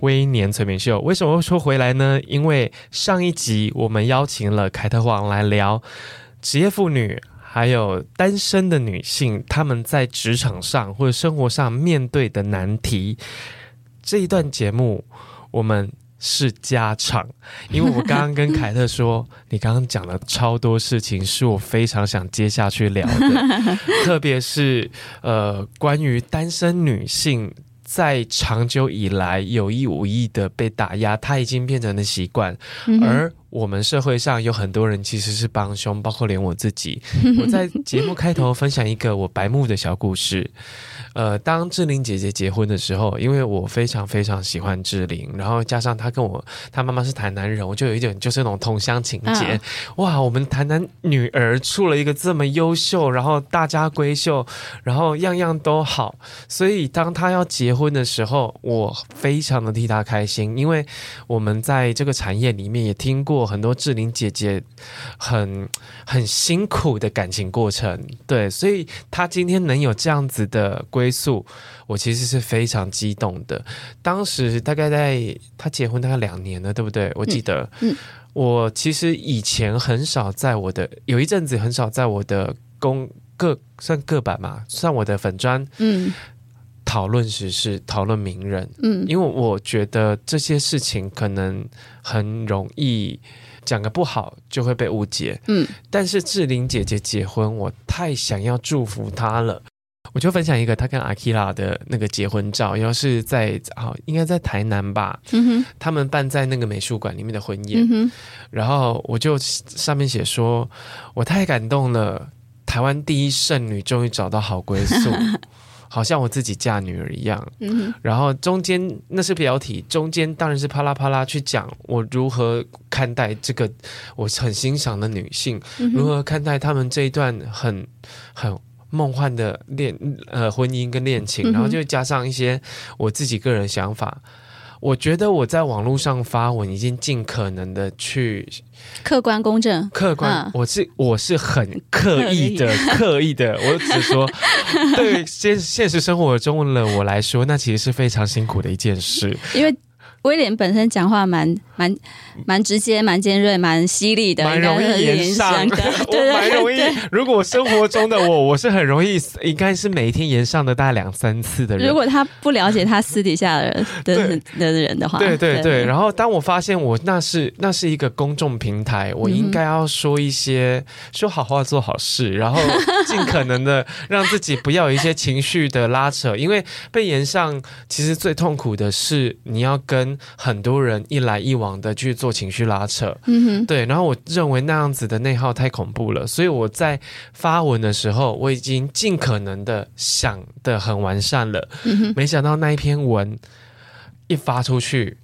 微年催眠秀》。为什么会说回来呢？因为上一集我们邀请了凯特王来聊职业妇女，还有单身的女性，她们在职场上或者生活上面对的难题。这一段节目我们是加长，因为我刚刚跟凯特说，你刚刚讲了超多事情，是我非常想接下去聊的，特别是呃，关于单身女性。在长久以来有意无意的被打压，他已经变成了习惯，嗯、而我们社会上有很多人其实是帮凶，包括连我自己。我在节目开头分享一个我白目的小故事。呃，当志玲姐姐结婚的时候，因为我非常非常喜欢志玲，然后加上她跟我，她妈妈是台南人，我就有一点就是那种同乡情结。嗯、哇，我们台南女儿出了一个这么优秀，然后大家闺秀，然后样样都好，所以当她要结婚的时候，我非常的替她开心，因为我们在这个产业里面也听过很多志玲姐姐很很辛苦的感情过程，对，所以她今天能有这样子的。归宿，我其实是非常激动的。当时大概在他结婚大概两年了，对不对？我记得，嗯，嗯，我其实以前很少在我的有一阵子很少在我的公各算各版嘛，算我的粉砖，嗯，讨论时事，讨论名人，嗯，因为我觉得这些事情可能很容易讲个不好就会被误解，嗯，但是志玲姐姐结婚，我太想要祝福她了。我就分享一个他跟阿基拉的那个结婚照，然后是在啊，应该在台南吧，他们办在那个美术馆里面的婚宴，然后我就上面写说，我太感动了，台湾第一剩女终于找到好归宿，好像我自己嫁女儿一样，然后中间那是标题，中间当然是啪啦啪啦去讲我如何看待这个我很欣赏的女性，嗯，如何看待他们这一段很很。梦幻的恋呃婚姻跟恋情，然后就加上一些我自己个人想法。我觉得我在网络上发文已经尽可能的去客观公正，客观。嗯、我是我是很刻意的，刻意的。我只说，对现现实生活中的我来说，那其实是非常辛苦的一件事，因为。威廉本身讲话蛮蛮蛮直接、蛮尖锐、蛮犀利的，蛮容易言上的。对，蛮容易。如果生活中的我，我是很容易，应该是每一天言上的大概两三次的人。如果他不了解他私底下的人的的人的话，对对对。然后当我发现我那是那是一个公众平台，我应该要说一些说好话、做好事，然后尽可能的让自己不要有一些情绪的拉扯，因为被言上，其实最痛苦的是你要跟。很多人一来一往的去做情绪拉扯，嗯哼，对，然后我认为那样子的内耗太恐怖了，所以我在发文的时候，我已经尽可能的想的很完善了，嗯，没想到那一篇文一发出去，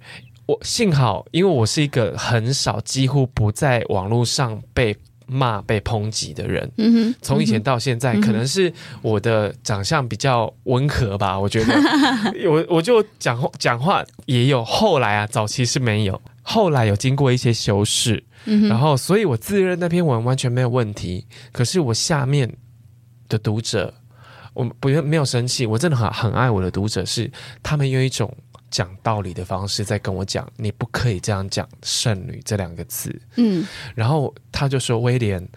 我幸好，因为我是一个很少，几乎不在网络上被。骂被抨击的人，嗯哼，从以前到现在，嗯、可能是我的长相比较温和吧，我觉得，我我就讲讲话也有，后来啊，早期是没有，后来有经过一些修饰，嗯、然后，所以我自认那篇文完全没有问题，可是我下面的读者，我不没有生气，我真的很很爱我的读者，是他们有一种。讲道理的方式在跟我讲，你不可以这样讲“剩女”这两个字。嗯，然后他就说：“威廉，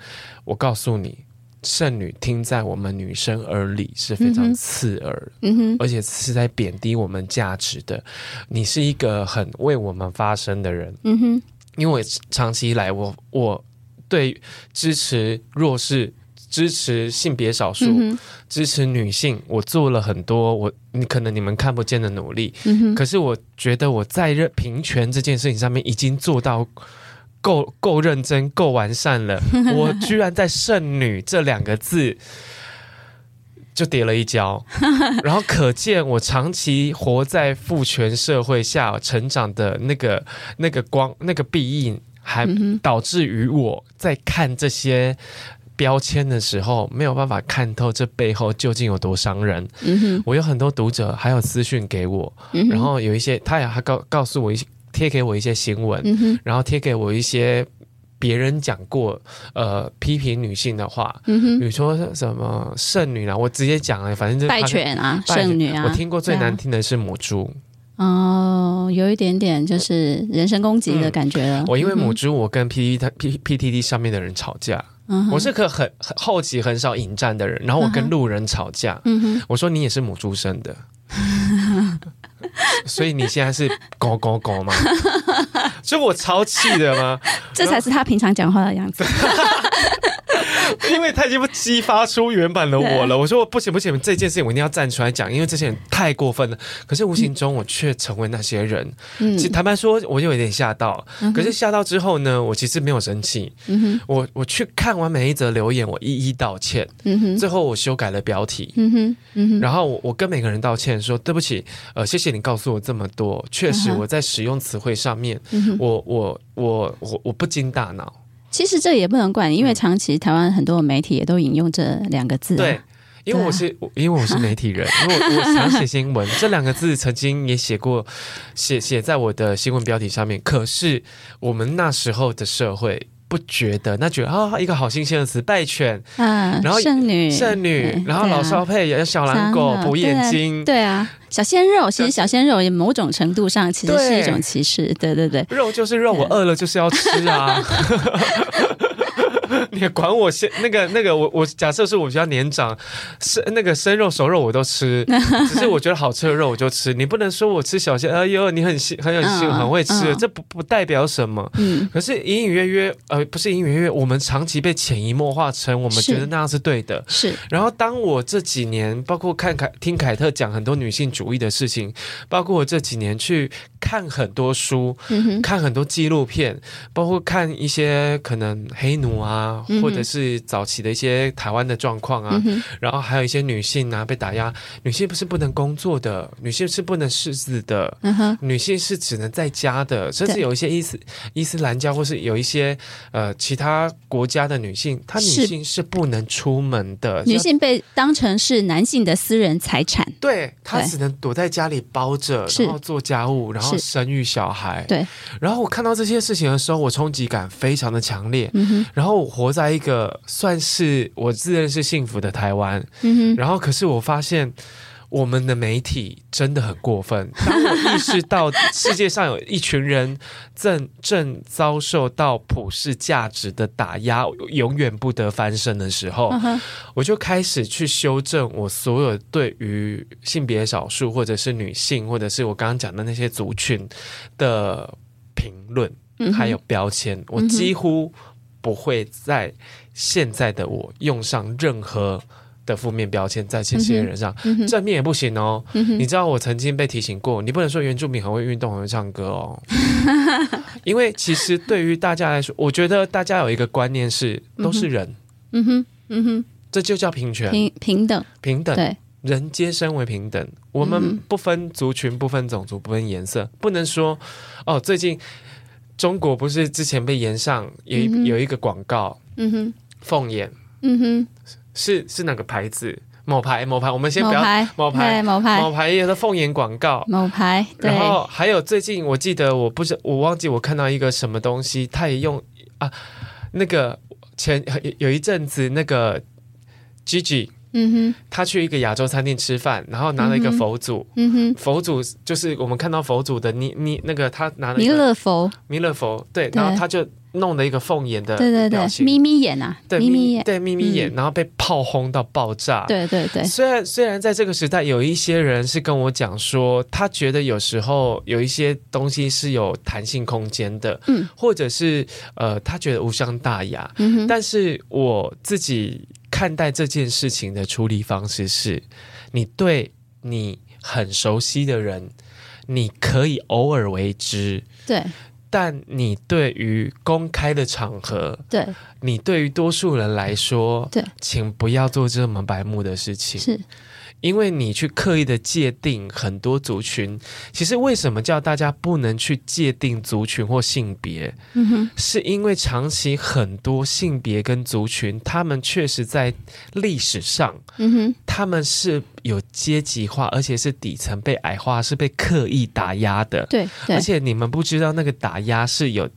我告诉你，‘剩女’听在我们女生耳里是非常刺耳，嗯哼，而且是在贬低我们价值的。你是一个很为我们发声的人，嗯哼，因为长期以来我，我我对支持弱势。”支持性别少数，嗯、支持女性，我做了很多，我你可能你们看不见的努力，嗯、可是我觉得我在认平权这件事情上面已经做到够够认真、够完善了。我居然在“剩女”这两个字。就跌了一跤，然后可见我长期活在父权社会下成长的那个那个光那个壁印，还导致于我在看这些标签的时候没有办法看透这背后究竟有多伤人。嗯，我有很多读者还有私讯给我，然后有一些他也还告告诉我一些贴给我一些新闻，然后贴给我一些。别人讲过，呃，批评女性的话，嗯，比如说什么剩女啊，我直接讲了，反正就是败犬啊，剩女啊，我听过最难听的是母猪。哦，有一点点就是人身攻击的感觉了。嗯、我因为母猪，我跟 P T P P T T 上面的人吵架。嗯、我是个很很后期很少引战的人，然后我跟路人吵架。嗯，我说你也是母猪生的。所以你现在是狗狗狗吗？所以我超气的吗？这才是他平常讲话的样子。因为他已经不激发出原版的我了。我说我不行不行，这件事情我一定要站出来讲，因为这些人太过分了。可是无形中我却成为那些人。嗯，其实坦白说，我就有点吓到。可是吓到之后呢，我其实没有生气。嗯哼，我我去看完每一则留言，我一一道歉。嗯哼，最后我修改了标题。嗯哼，嗯哼，然后我我跟每个人道歉说对不起，呃，谢谢你告诉我这么多。确实我在使用词汇上面，我我我我我不经大脑。其实这也不能怪你，因为长期台湾很多媒体也都引用这两个字。对，因为我是、啊、因为我是媒体人，因为我我想写新闻，这两个字曾经也写过，写写在我的新闻标题上面。可是我们那时候的社会。不觉得，那觉得啊、哦，一个好新鲜的词，败犬，嗯，然后剩女，剩女，然后老少配也有小狼狗补眼睛，对啊，小鲜肉，其实小鲜肉也某种程度上其实是一种歧视，对对对，肉就是肉，我饿了就是要吃啊。你管我先那个那个我我假设是我比较年长，生那个生肉熟肉我都吃，只是我觉得好吃的肉我就吃。你不能说我吃小鲜，哎呦你很很有心很会吃，嗯、这不不代表什么。嗯，可是隐隐约约呃不是隐隐约约，我们长期被潜移默化成我们觉得那样是对的。是。然后当我这几年包括看凯听凯特讲很多女性主义的事情，包括我这几年去看很多书，嗯、看很多纪录片，包括看一些可能黑奴啊。啊，或者是早期的一些台湾的状况啊，嗯、然后还有一些女性啊被打压，女性不是不能工作的，女性是不能识字的，嗯，女性是只能在家的，甚至有一些伊斯伊斯兰教或是有一些呃其他国家的女性，她女性是不能出门的，女性被当成是男性的私人财产，对，她只能躲在家里包着，然后做家务，然后生育小孩，对。然后我看到这些事情的时候，我冲击感非常的强烈，嗯、然后我。活在一个算是我自认是幸福的台湾，嗯，然后可是我发现我们的媒体真的很过分。当我意识到世界上有一群人正正遭受到普世价值的打压，永远不得翻身的时候，嗯，我就开始去修正我所有对于性别少数或者是女性或者是我刚刚讲的那些族群的评论，嗯，还有标签，我几乎。不会在现在的我用上任何的负面标签在这些人上，正面也不行哦，嗯。你知道我曾经被提醒过，你不能说原住民很会运动、很会唱歌哦，因为其实对于大家来说，我觉得大家有一个观念是都是人，嗯哼，嗯哼，这就叫平权、平平等、平等，对，人皆身为平等，我们。不分族群、不分种族、不分颜色，不能说哦，最近。中国不是之前被延上有一、嗯、有一个广告，嗯哼，凤眼，嗯哼，是是哪个牌子？某牌某牌，我们先不要某牌某牌某牌有的凤眼广告，某牌。然后还有最近我记得我不是我忘记我看到一个什么东西，他也用啊那个前有一阵子那个 Gigi。嗯哼，他去一个亚洲餐厅吃饭，然后拿了一个佛祖。嗯哼，佛祖就是我们看到佛祖的你你那个他拿了弥勒佛，弥勒佛，对，然后他就弄了一个凤眼的对对对眯眯眼啊，对眯眯眼。对眯眯眼，然后被炮轰到爆炸。对对对，虽然虽然在这个时代有一些人是跟我讲说，他觉得有时候有一些东西是有弹性空间的，嗯，或者是呃他觉得无伤大雅，嗯哼，但是我自己。看待这件事情的处理方式是，你对你很熟悉的人，你可以偶尔为之，对，但你对于公开的场合，对，你对于多数人来说，对，请不要做这么白目的事情。是。因为你去刻意的界定很多族群，其实为什么叫大家不能去界定族群或性别？嗯哼，是因为长期很多性别跟族群，他们确实在历史上，嗯哼，他们是有阶级化，而且是底层被矮化，是被刻意打压的。对，对，而且你们不知道那个打压是有。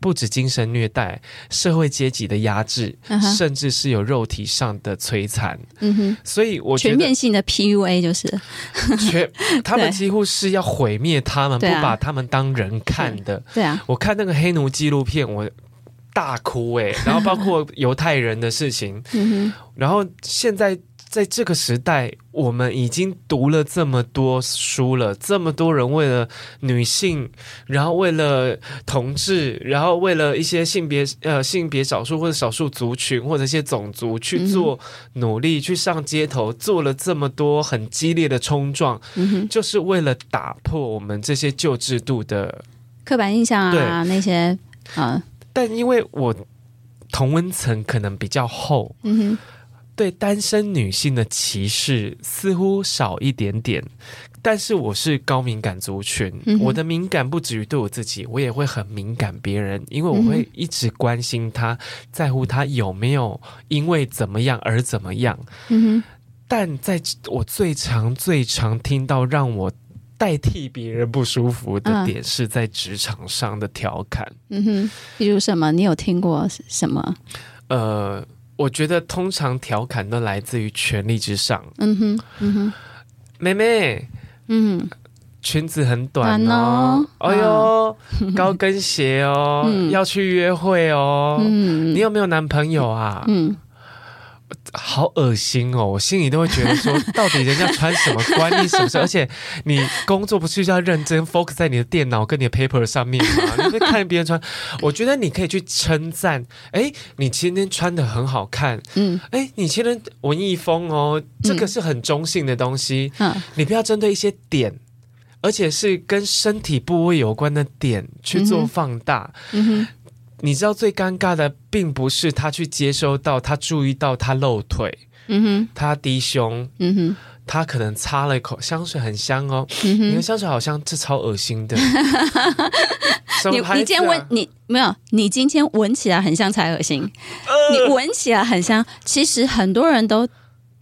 不止精神虐待、社会阶级的压制，uh huh. 甚至是有肉体上的摧残。嗯哼，所以我觉得全面性的 PUA 就是全，他们几乎是要毁灭他们，不把他们当人看的。对，对啊，我看那个黑奴纪录片，我大哭哎、欸。然后包括犹太人的事情，嗯，然后现在。在这个时代，我们已经读了这么多书了，这么多人为了女性，然后为了同志，然后为了一些性别呃性别少数或者少数族群或者一些种族去做努力，嗯、去上街头，做了这么多很激烈的冲撞，嗯、就是为了打破我们这些旧制度的刻板印象啊，对那些啊。但因为我同温层可能比较厚，嗯哼。对单身女性的歧视似乎少一点点，但是我是高敏感族群，嗯、我的敏感不止于对我自己，我也会很敏感别人，因为我会一直关心他，在乎他有没有因为怎么样而怎么样。但在我最常、最常听到让我代替别人不舒服的点，是在职场上的调侃。嗯哼，比如什么？你有听过什么？呃。我觉得通常调侃都来自于权力之上。嗯哼，嗯哼，妹妹，嗯，裙子很短哦。哎呦，高跟鞋哦，要去约会哦。嗯，你有没有男朋友啊？嗯。好恶心哦！我心里都会觉得说，到底人家穿什么关你什么事？而且你工作不是就要认真 focus 在你的电脑跟你的 paper 上面吗？你会看别人穿，我觉得你可以去称赞，哎，你今天穿的很好看，嗯，哎，你今天文艺风哦，这个是很中性的东西，嗯，你不要针对一些点，而且是跟身体部位有关的点去做放大，嗯哼。你知道最尴尬的，并不是他去接收到，他注意到他露腿，嗯哼，他低胸，嗯哼，他可能擦了一口香水，很香哦，嗯哼，你的香水好像这超恶心的。你你今天闻你没有？你今天闻起来很像才恶心，呃、你闻起来很香，其实很多人都。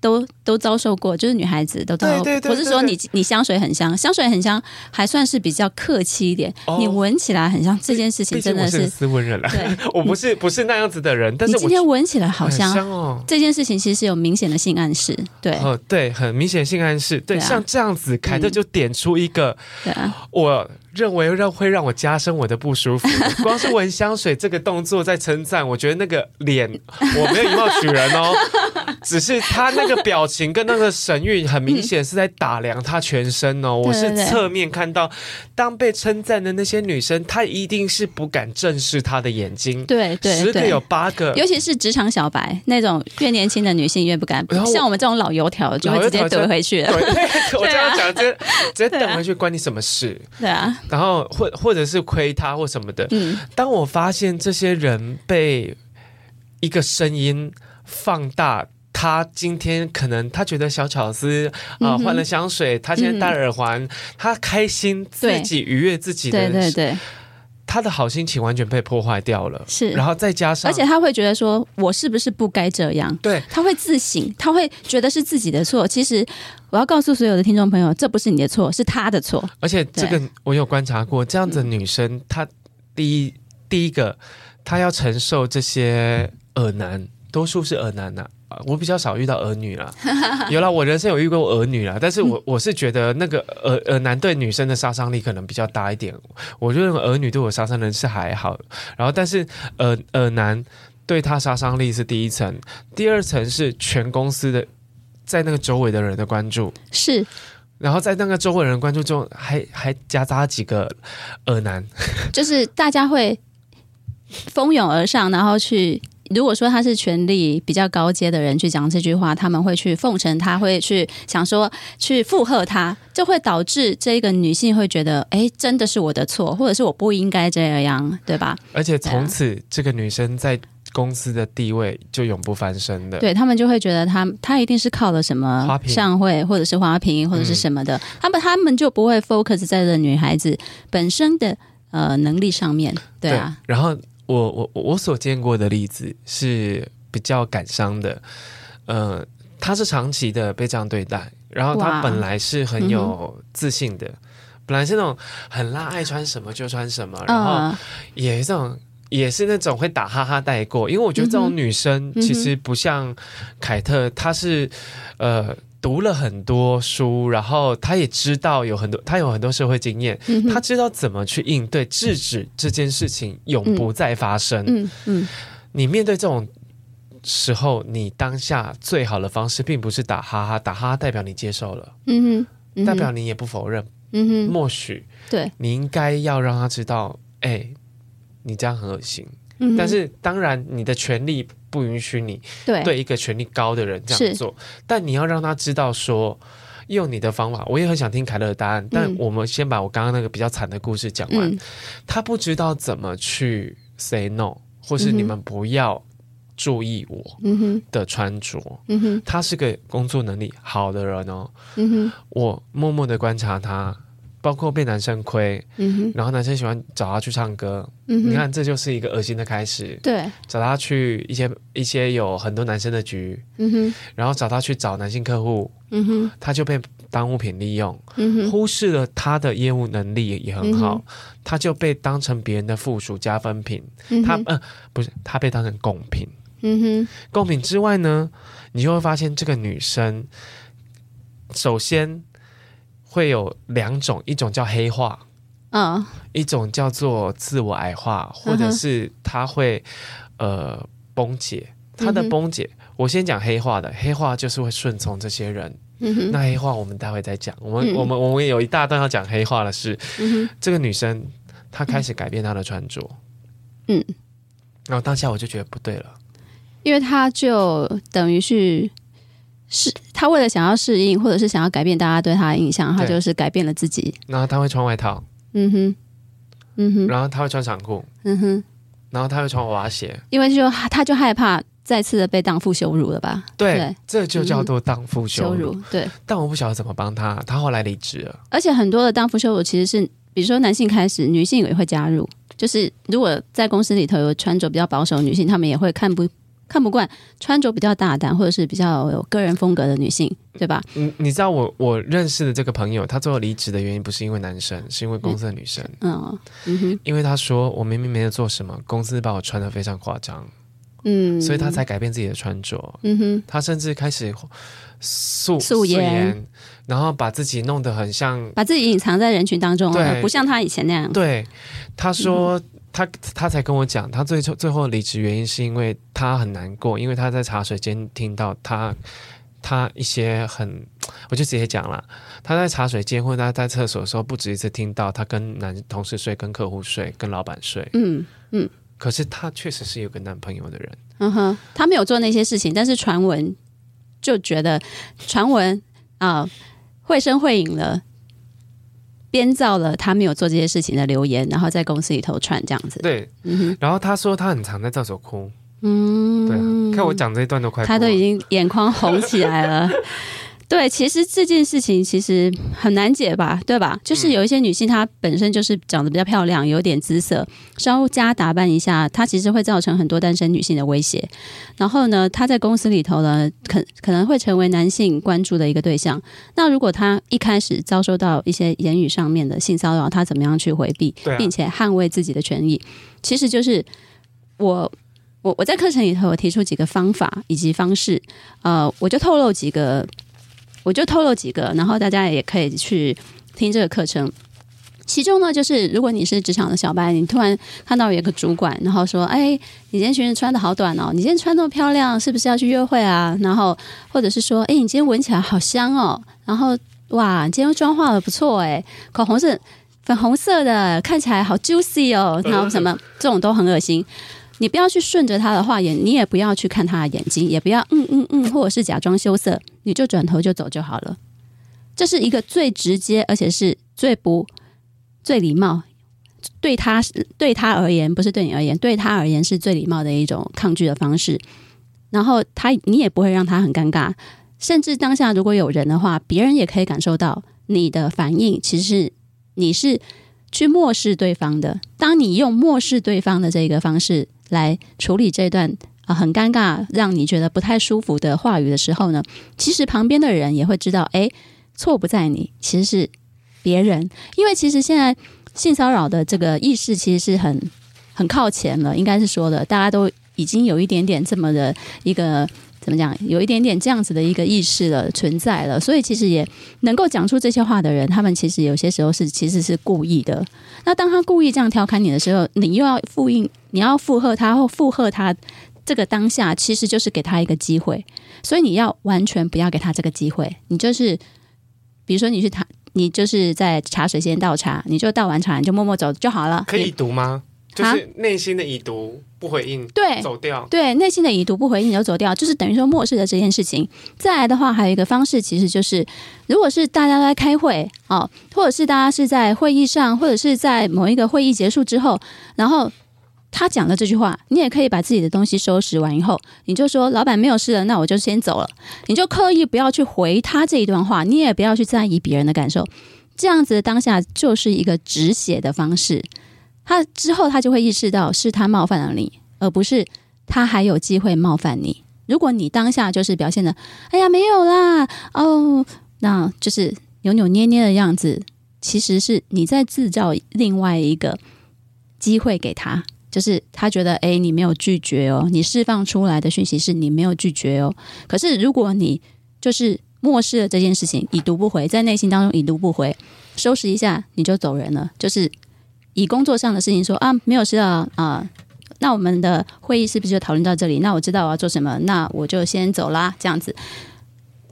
都都遭受过，就是女孩子都遭受过。不是说你你香水很香，香水很香，还算是比较客气一点。哦、你闻起来很香，这件事情真的是，斯文人了。对，我不是不是那样子的人，但是今天闻起来好香，香哦。这件事情其实有明显的性暗示，对，哦，对，很明显性暗示。对，对啊、像这样子，凯特就点出一个，对啊，我。认为让会让我加深我的不舒服，光是闻香水这个动作在称赞，我觉得那个脸我没有以貌取人哦，只是他那个表情跟那个神韵很明显是在打量他全身哦。我是侧面看到，当被称赞的那些女生，她一定是不敢正视她的眼睛。对对，十个有八个，尤其是职场小白那种越年轻的女性越不敢，像我们这种老油条就会直接怼回去了。对，我这样讲，直接 直接怼回去，关你什么事？对啊。然后或或者是亏他或什么的，嗯，当我发现这些人被一个声音放大，他今天可能他觉得小巧思啊，换了香水，他现在戴耳环，他开心自己愉悦自己的，对对对。他的好心情完全被破坏掉了，是，然后再加上，而且他会觉得说，我是不是不该这样？对，他会自省，他会觉得是自己的错。其实，我要告诉所有的听众朋友，这不是你的错，是他的错。而且，这个我有观察过，这样子的女生，她第一第一个，她要承受这些耳男，多数是耳男呐、啊。我比较少遇到儿女了，有了，我人生有遇过儿女了，但是我 我是觉得那个儿儿男对女生的杀伤力可能比较大一点，我认为儿女对我杀伤力是还好，然后但是儿儿男对他杀伤力是第一层，第二层是全公司的在那个周围的人的关注。是，然后在那个周围人关注中还还夹杂几个儿男，就是大家会蜂拥而上，然后去。如果说他是权力比较高阶的人去讲这句话，他们会去奉承他，会去想说去附和他，就会导致这个女性会觉得，哎，真的是我的错，或者是我不应该这样，对吧？而且从此这个女生在公司的地位就永不翻身的。对，他们就会觉得她她一定是靠了什么上会，或者是花瓶，或者是什么的，嗯、他们他们就不会 focus 在这女孩子本身的呃能力上面，对啊。对，然后。我我我所见过的例子是比较感伤的，呃，他是长期的被这样对待，然后他本来是很有自信的，嗯、本来是那种很辣，爱穿什么就穿什么，然后也是这种也是那种会打哈哈带过，因为我觉得这种女生其实不像凯特，她是呃。读了很多书，然后他也知道有很多，他有很多社会经验，嗯、他知道怎么去应对，制止这件事情永不再发生。嗯嗯，嗯，你面对这种时候，你当下最好的方式，并不是打哈哈，打哈哈代表你接受了，嗯哼，嗯哼，代表你也不否认，嗯哼，默许，对，你应该要让他知道，哎，你这样很恶心。嗯、但是当然，你的权利不允许你对一个权力高的人这样做。但你要让他知道说，用你的方法。我也很想听凯乐的答案，但我们先把我刚刚那个比较惨的故事讲完。嗯、他不知道怎么去 say no，或是你们不要注意我的穿着。嗯哼，他是个工作能力好的人哦。嗯哼，我默默的观察他。包括被男生亏，嗯，然后男生喜欢找他去唱歌，嗯，你看这就是一个恶心的开始。对，找他去一些一些有很多男生的局，嗯，然后找他去找男性客户，嗯，他就被当物品利用，嗯，忽视了他的业务能力也很好，嗯、他就被当成别人的附属加分品，嗯、他呃不是他被当成贡品，嗯哼，贡品之外呢，你就会发现这个女生首先。会有两种，一种叫黑化，嗯，oh. 一种叫做自我矮化，或者是他会、uh. 呃崩解，他的崩解。Mm hmm. 我先讲黑化的，黑化就是会顺从这些人。Mm hmm. 那黑化我们待会再讲。我们、mm hmm. 我们我们有一大段要讲黑化的事。Mm hmm. 这个女生她开始改变她的穿着，嗯、mm，hmm. 然后当下我就觉得不对了，因为她就等于是。是他为了想要适应，或者是想要改变大家对他的印象，他就是改变了自己。然后他会穿外套，嗯哼，嗯哼，然后他会穿长裤，嗯哼，然后他会穿娃娃鞋，因为就他就害怕再次的被荡妇羞辱了吧？对，对这就叫做荡妇羞辱。嗯、羞辱对，但我不晓得怎么帮他，他后来离职了。而且很多的荡妇羞辱其实是，比如说男性开始，女性也会加入。就是如果在公司里头有穿着比较保守的女性，他们也会看不。看不惯穿着比较大胆或者是比较有个人风格的女性，对吧？嗯，你知道我我认识的这个朋友，他最后离职的原因不是因为男生，是因为公司的女生。嗯，嗯哼，因为他说我明明没有做什么，公司把我穿的非常夸张，嗯，所以他才改变自己的穿着。嗯哼，他甚至开始素素颜，然后把自己弄得很像，把自己隐藏在人群当中，对，不像他以前那样。对，他说。嗯他他才跟我讲，他最最后离职原因是因为他很难过，因为他在茶水间听到他他一些很，我就直接讲了，他在茶水间或者他在厕所的时候，不止一次听到他跟男同事睡、跟客户睡、跟老板睡，嗯嗯，可是他确实是有个男朋友的人，嗯哼，他没有做那些事情，但是传闻就觉得传闻啊绘声绘影了。编造了他没有做这些事情的留言，然后在公司里头串这样子。对，嗯、然后他说他很常在厕所哭。嗯，对、啊，看我讲这一段都快，他都已经眼眶红起来了。对，其实这件事情其实很难解吧，对吧？就是有一些女性，她本身就是长得比较漂亮，有点姿色，稍加打扮一下，她其实会造成很多单身女性的威胁。然后呢，她在公司里头呢，可可能会成为男性关注的一个对象。那如果她一开始遭受到一些言语上面的性骚扰，她怎么样去回避，并且捍卫自己的权益？其实就是我我我在课程里头我提出几个方法以及方式，呃，我就透露几个。我就透露几个，然后大家也可以去听这个课程。其中呢，就是如果你是职场的小白，你突然看到有一个主管，然后说：“哎，你今天裙子穿得好短哦，你今天穿那么漂亮，是不是要去约会啊？”然后或者是说：“哎，你今天闻起来好香哦。”然后哇，你今天妆化得不错哎，口红是粉红色的，看起来好 juicy 哦。然后什么这种都很恶心。你不要去顺着他的话眼，你也不要去看他的眼睛，也不要嗯嗯嗯，或者是假装羞涩，你就转头就走就好了。这是一个最直接，而且是最不最礼貌，对他对他而言，不是对你而言，对他而言是最礼貌的一种抗拒的方式。然后他你也不会让他很尴尬，甚至当下如果有人的话，别人也可以感受到你的反应，其实你是去漠视对方的。当你用漠视对方的这个方式来处理这段啊很尴尬、让你觉得不太舒服的话语的时候呢，其实旁边的人也会知道，哎。错不在你，其实是别人。因为其实现在性骚扰的这个意识其实是很很靠前了，应该是说的，大家都已经有一点点这么的一个怎么讲，有一点点这样子的一个意识了存在了。所以其实也能够讲出这些话的人，他们其实有些时候是其实是故意的。那当他故意这样调侃你的时候，你又要复印，你要附和他或附和他，这个当下其实就是给他一个机会。所以你要完全不要给他这个机会，你就是。比如说你去茶，你就是在茶水间倒茶，你就倒完茶你就默默走就好了。可以读吗？就是内心的已读不回应，对，走掉。对，内心的已读不回应你就走掉，就是等于说漠视了这件事情。再来的话，还有一个方式，其实就是如果是大家都在开会哦，或者是大家是在会议上，或者是在某一个会议结束之后，然后。他讲了这句话，你也可以把自己的东西收拾完以后，你就说老板没有事了，那我就先走了。你就刻意不要去回他这一段话，你也不要去在意别人的感受。这样子的当下就是一个止血的方式。他之后他就会意识到是他冒犯了你，而不是他还有机会冒犯你。如果你当下就是表现的，哎呀没有啦，哦，那就是扭扭捏捏的样子，其实是你在制造另外一个机会给他。就是他觉得，哎，你没有拒绝哦，你释放出来的讯息是你没有拒绝哦。可是如果你就是漠视了这件事情，已读不回，在内心当中已读不回，收拾一下你就走人了。就是以工作上的事情说啊，没有事啊啊，那我们的会议是不是就讨论到这里？那我知道我要做什么，那我就先走啦。这样子，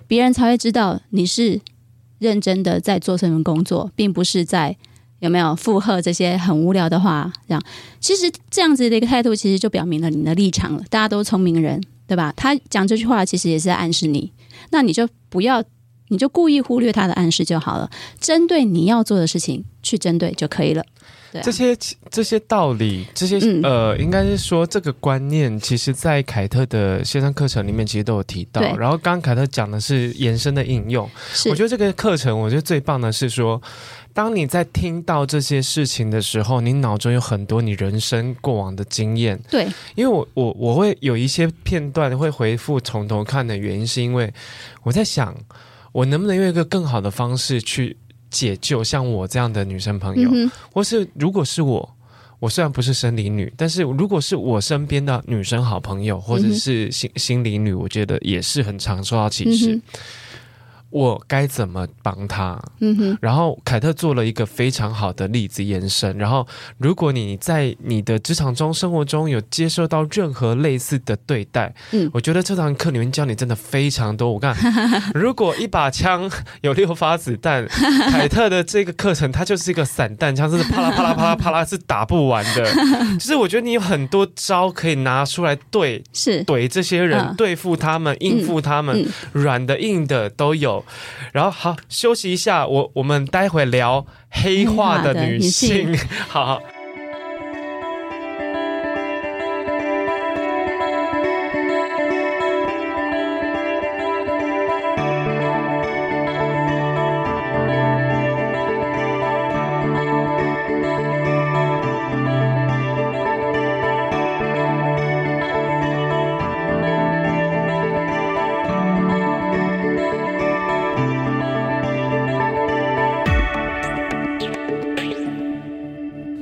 别人才会知道你是认真的在做这份工作，并不是在。有没有附和这些很无聊的话？这样其实这样子的一个态度，其实就表明了你的立场了。大家都聪明人，对吧？他讲这句话，其实也是在暗示你。那你就不要，你就故意忽略他的暗示就好了。针对你要做的事情去针对就可以了。对啊，这些这些道理，这些、嗯、呃，应该是说这个观念，其实在凯特的线上课程里面其实都有提到。然后刚刚凯特讲的是延伸的应用。我觉得这个课程，我觉得最棒的是说。当你在听到这些事情的时候，你脑中有很多你人生过往的经验。对，因为我我我会有一些片段会回复从头看的原因，是因为我在想，我能不能用一个更好的方式去解救像我这样的女生朋友，嗯、或是如果是我，我虽然不是生理女，但是如果是我身边的女生好朋友，或者是心、嗯、心理女，我觉得也是很常受到歧视。嗯我该怎么帮他？嗯哼。然后凯特做了一个非常好的例子延伸。然后，如果你在你的职场中、生活中有接受到任何类似的对待，嗯，我觉得这堂课里面教你真的非常多。我看，如果一把枪有六发子弹，凯特的这个课程它就是一个散弹枪，是啪啦啪啦啪啦啪啦是打不完的。就是我觉得你有很多招可以拿出来对，是怼这些人，嗯、对付他们，应付他们，嗯嗯、软的硬的都有。然后好，休息一下，我我们待会聊黑化的女性，好。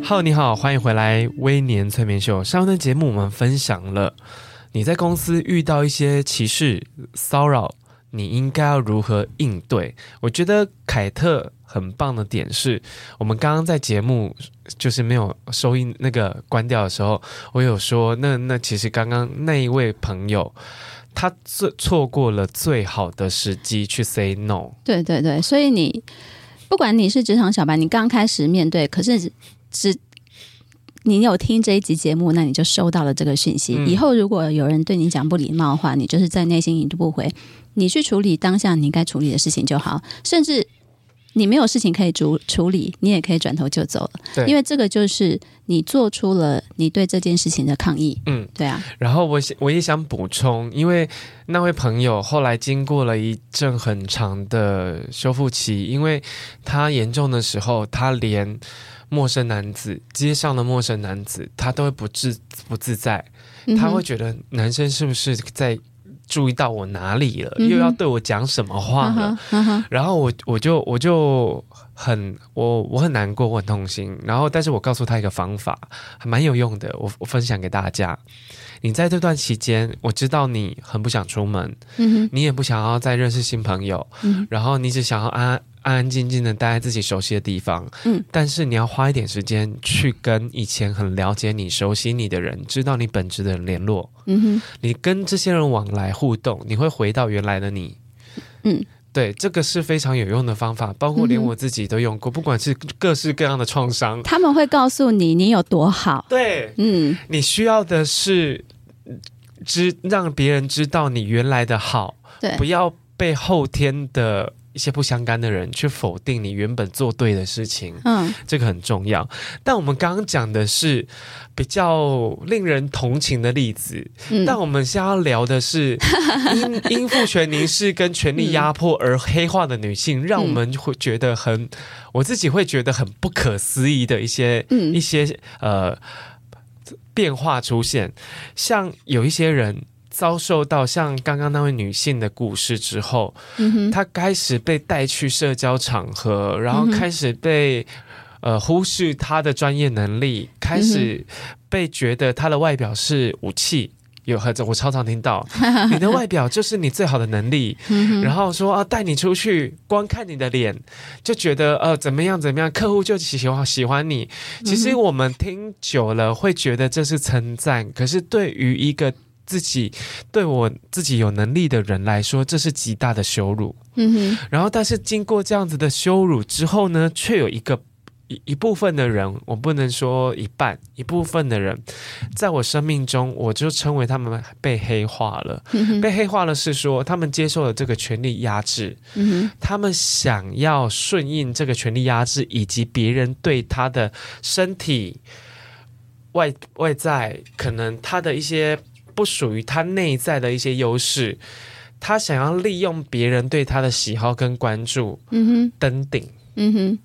Hello，你好，欢迎回来微年催眠秀。上一段节目我们分享了你在公司遇到一些歧视骚扰，你应该要如何应对？我觉得凯特很棒的点是，我们刚刚在节目就是没有收音那个关掉的时候，我有说，那那其实刚刚那一位朋友他最错过了最好的时机去 say no。对对对，所以你不管你是职场小白，你刚开始面对，可是。是你有听这一集节目，那你就收到了这个讯息。嗯、以后如果有人对你讲不礼貌的话，你就是在内心已读不回，你去处理当下你应该处理的事情就好，甚至。你没有事情可以处处理，你也可以转头就走了。对，因为这个就是你做出了你对这件事情的抗议。嗯，对啊。然后我我也想补充，因为那位朋友后来经过了一阵很长的修复期，因为他严重的时候，他连陌生男子、街上的陌生男子，他都会不自不自在，他会觉得男生是不是在。注意到我哪里了？又要对我讲什么话了？然后我我就我就很我我很难过，我很痛心。然后，但是我告诉他一个方法，还蛮有用的，我我分享给大家。你在这段期间，我知道你很不想出门，嗯、你也不想要再认识新朋友，嗯、然后你只想要安安安安静静的待在自己熟悉的地方。嗯，但是你要花一点时间去跟以前很了解你、熟悉你的人，知道你本质的人联络。嗯哼，你跟这些人往来互动，你会回到原来的你。嗯，对，这个是非常有用的方法，包括连我自己都用过，不管是各式各样的创伤，他们会告诉你你有多好。对，嗯，你需要的是知让别人知道你原来的好，对，不要被后天的。一些不相干的人去否定你原本做对的事情，嗯，这个很重要。但我们刚刚讲的是比较令人同情的例子，嗯，但我们现在要聊的是 因因父权凝视跟权力压迫而黑化的女性，嗯，让我们会觉得很，我自己会觉得很不可思议的一些，嗯，一些呃变化出现，像有一些人。遭受到像刚刚那位女性的故事之后，嗯，她开始被带去社交场合，然后开始被、嗯、呃忽视她的专业能力，开始被觉得她的外表是武器。有和我超常听到，你的外表就是你最好的能力，然后说啊带你出去，光看你的脸就觉得呃怎么样怎么样，客户就喜欢喜欢你。其实我们听久了会觉得这是称赞，可是对于一个自己对我自己有能力的人来说，这是极大的羞辱。嗯哼。然后，但是经过这样子的羞辱之后呢，却有一个一一部分的人，我不能说一半，一部分的人，在我生命中，我就称为他们被黑化了。被黑化了是说，他们接受了这个权力压制。嗯哼。他们想要顺应这个权力压制，以及别人对他的身体外外在可能他的一些。不属于他内在的一些优势，他想要利用别人对他的喜好跟关注，嗯哼，登顶，嗯哼，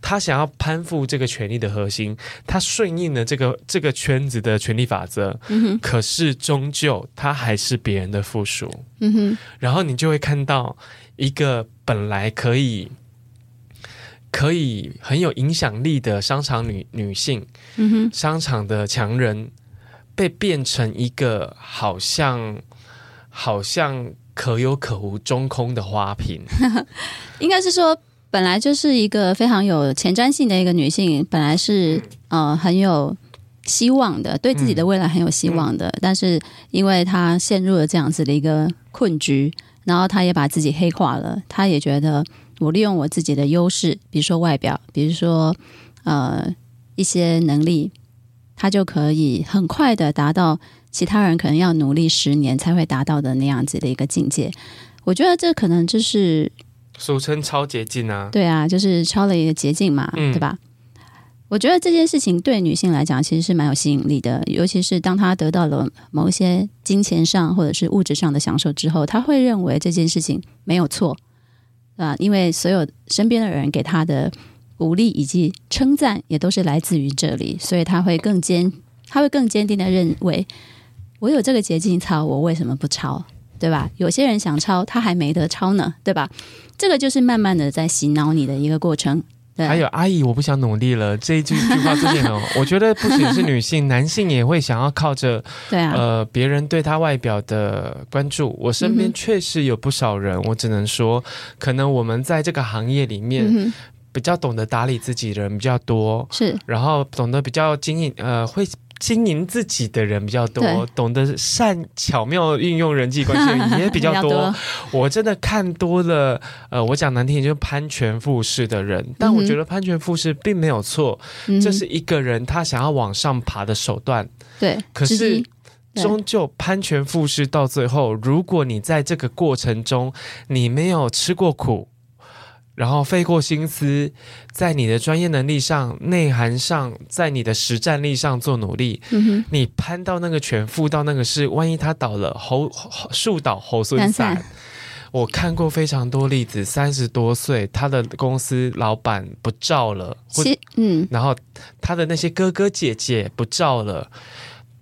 他想要攀附这个权力的核心，他顺应了这个这个圈子的权力法则，嗯哼，可是终究他还是别人的附属，嗯哼，然后你就会看到一个本来可以可以很有影响力的商场女女性，嗯哼，商场的强人。被变成一个好像好像可有可无、中空的花瓶，应该是说，本来就是一个非常有前瞻性的一个女性，本来是呃很有希望的，对自己的未来很有希望的，嗯、但是因为她陷入了这样子的一个困局，然后她也把自己黑化了，她也觉得我利用我自己的优势，比如说外表，比如说呃一些能力。他就可以很快的达到其他人可能要努力十年才会达到的那样子的一个境界。我觉得这可能就是俗称超捷径啊。对啊，就是超了一个捷径嘛，嗯、对吧？我觉得这件事情对女性来讲其实是蛮有吸引力的，尤其是当她得到了某一些金钱上或者是物质上的享受之后，她会认为这件事情没有错，对吧，因为所有身边的人给她的。鼓励以及称赞也都是来自于这里，所以他会更坚，他会更坚定的认为，我有这个捷径抄，我为什么不抄？对吧？有些人想抄，他还没得抄呢，对吧？这个就是慢慢的在洗脑你的一个过程。对，还有阿姨，我不想努力了这一句句话之前哦，我觉得不仅是女性，男性也会想要靠着 对啊，呃，别人对他外表的关注。我身边确实有不少人，我只能说，可能我们在这个行业里面。嗯比较懂得打理自己的人比较多，是，然后懂得比较经营，呃，会经营自己的人比较多，懂得善巧妙运用人际关系的人也比较多。多 我真的看多了，呃，我讲难听点就是攀权附势的人，但我觉得攀权附势并没有错，嗯、这是一个人他想要往上爬的手段。对，可是终究攀权附势到最后，如果你在这个过程中你没有吃过苦。然后费过心思，在你的专业能力上、内涵上，在你的实战力上做努力。嗯哼，你攀到那个全副到那个是，万一他倒了，猴树倒猴孙散。我看过非常多例子，三十多岁，他的公司老板不照了，嗯，然后他的那些哥哥姐姐不照了。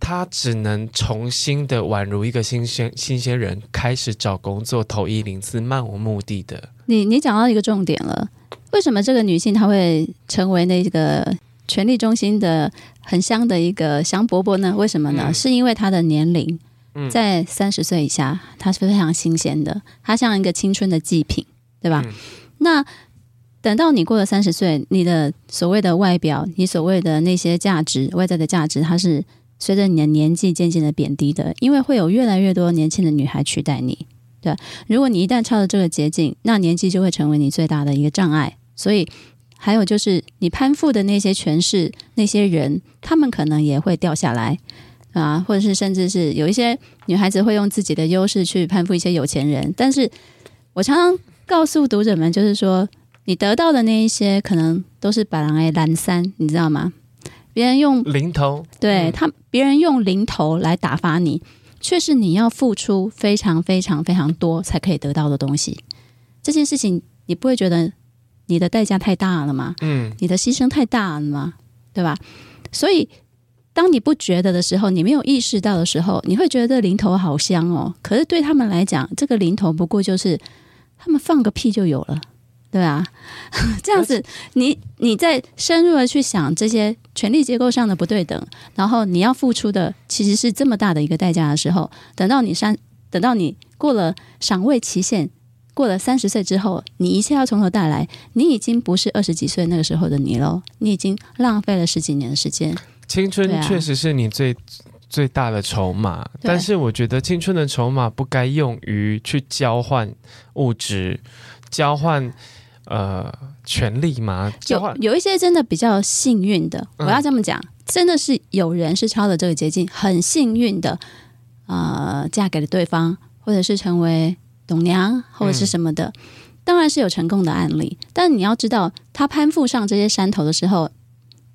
他只能重新的宛如一个新鲜新鲜人，开始找工作，投一零四，漫无目的的。你你讲到一个重点了，为什么这个女性她会成为那个权力中心的很香的一个香饽饽呢？为什么呢？嗯、是因为她的年龄在三十岁以下，她是非常新鲜的，她像一个青春的祭品，对吧？嗯、那等到你过了三十岁，你的所谓的外表，你所谓的那些价值，外在的价值，它是。随着你的年纪渐渐的贬低的，因为会有越来越多年轻的女孩取代你。对，如果你一旦超了这个捷径，那年纪就会成为你最大的一个障碍。所以，还有就是你攀附的那些权势，那些人，他们可能也会掉下来啊，或者是甚至是有一些女孩子会用自己的优势去攀附一些有钱人。但是我常常告诉读者们，就是说，你得到的那一些，可能都是把人来拦三，你知道吗？别人用零头，对他，别人用零头来打发你，却是你要付出非常非常非常多才可以得到的东西。这件事情，你不会觉得你的代价太大了吗？嗯，你的牺牲太大了吗？对吧？所以，当你不觉得的时候，你没有意识到的时候，你会觉得零头好香哦。可是对他们来讲，这个零头不过就是他们放个屁就有了。对啊，这样子你，你你在深入的去想这些权力结构上的不对等，然后你要付出的其实是这么大的一个代价的时候，等到你三，等到你过了赏味期限，过了三十岁之后，你一切要从头再来，你已经不是二十几岁那个时候的你喽，你已经浪费了十几年的时间。青春确实是你最、啊、最大的筹码，但是我觉得青春的筹码不该用于去交换物质，交换。呃，权力吗？有有一些真的比较幸运的，我要这么讲，嗯、真的是有人是抄了这个捷径，很幸运的，呃，嫁给了对方，或者是成为董娘，或者是什么的，嗯、当然是有成功的案例。但你要知道，他攀附上这些山头的时候。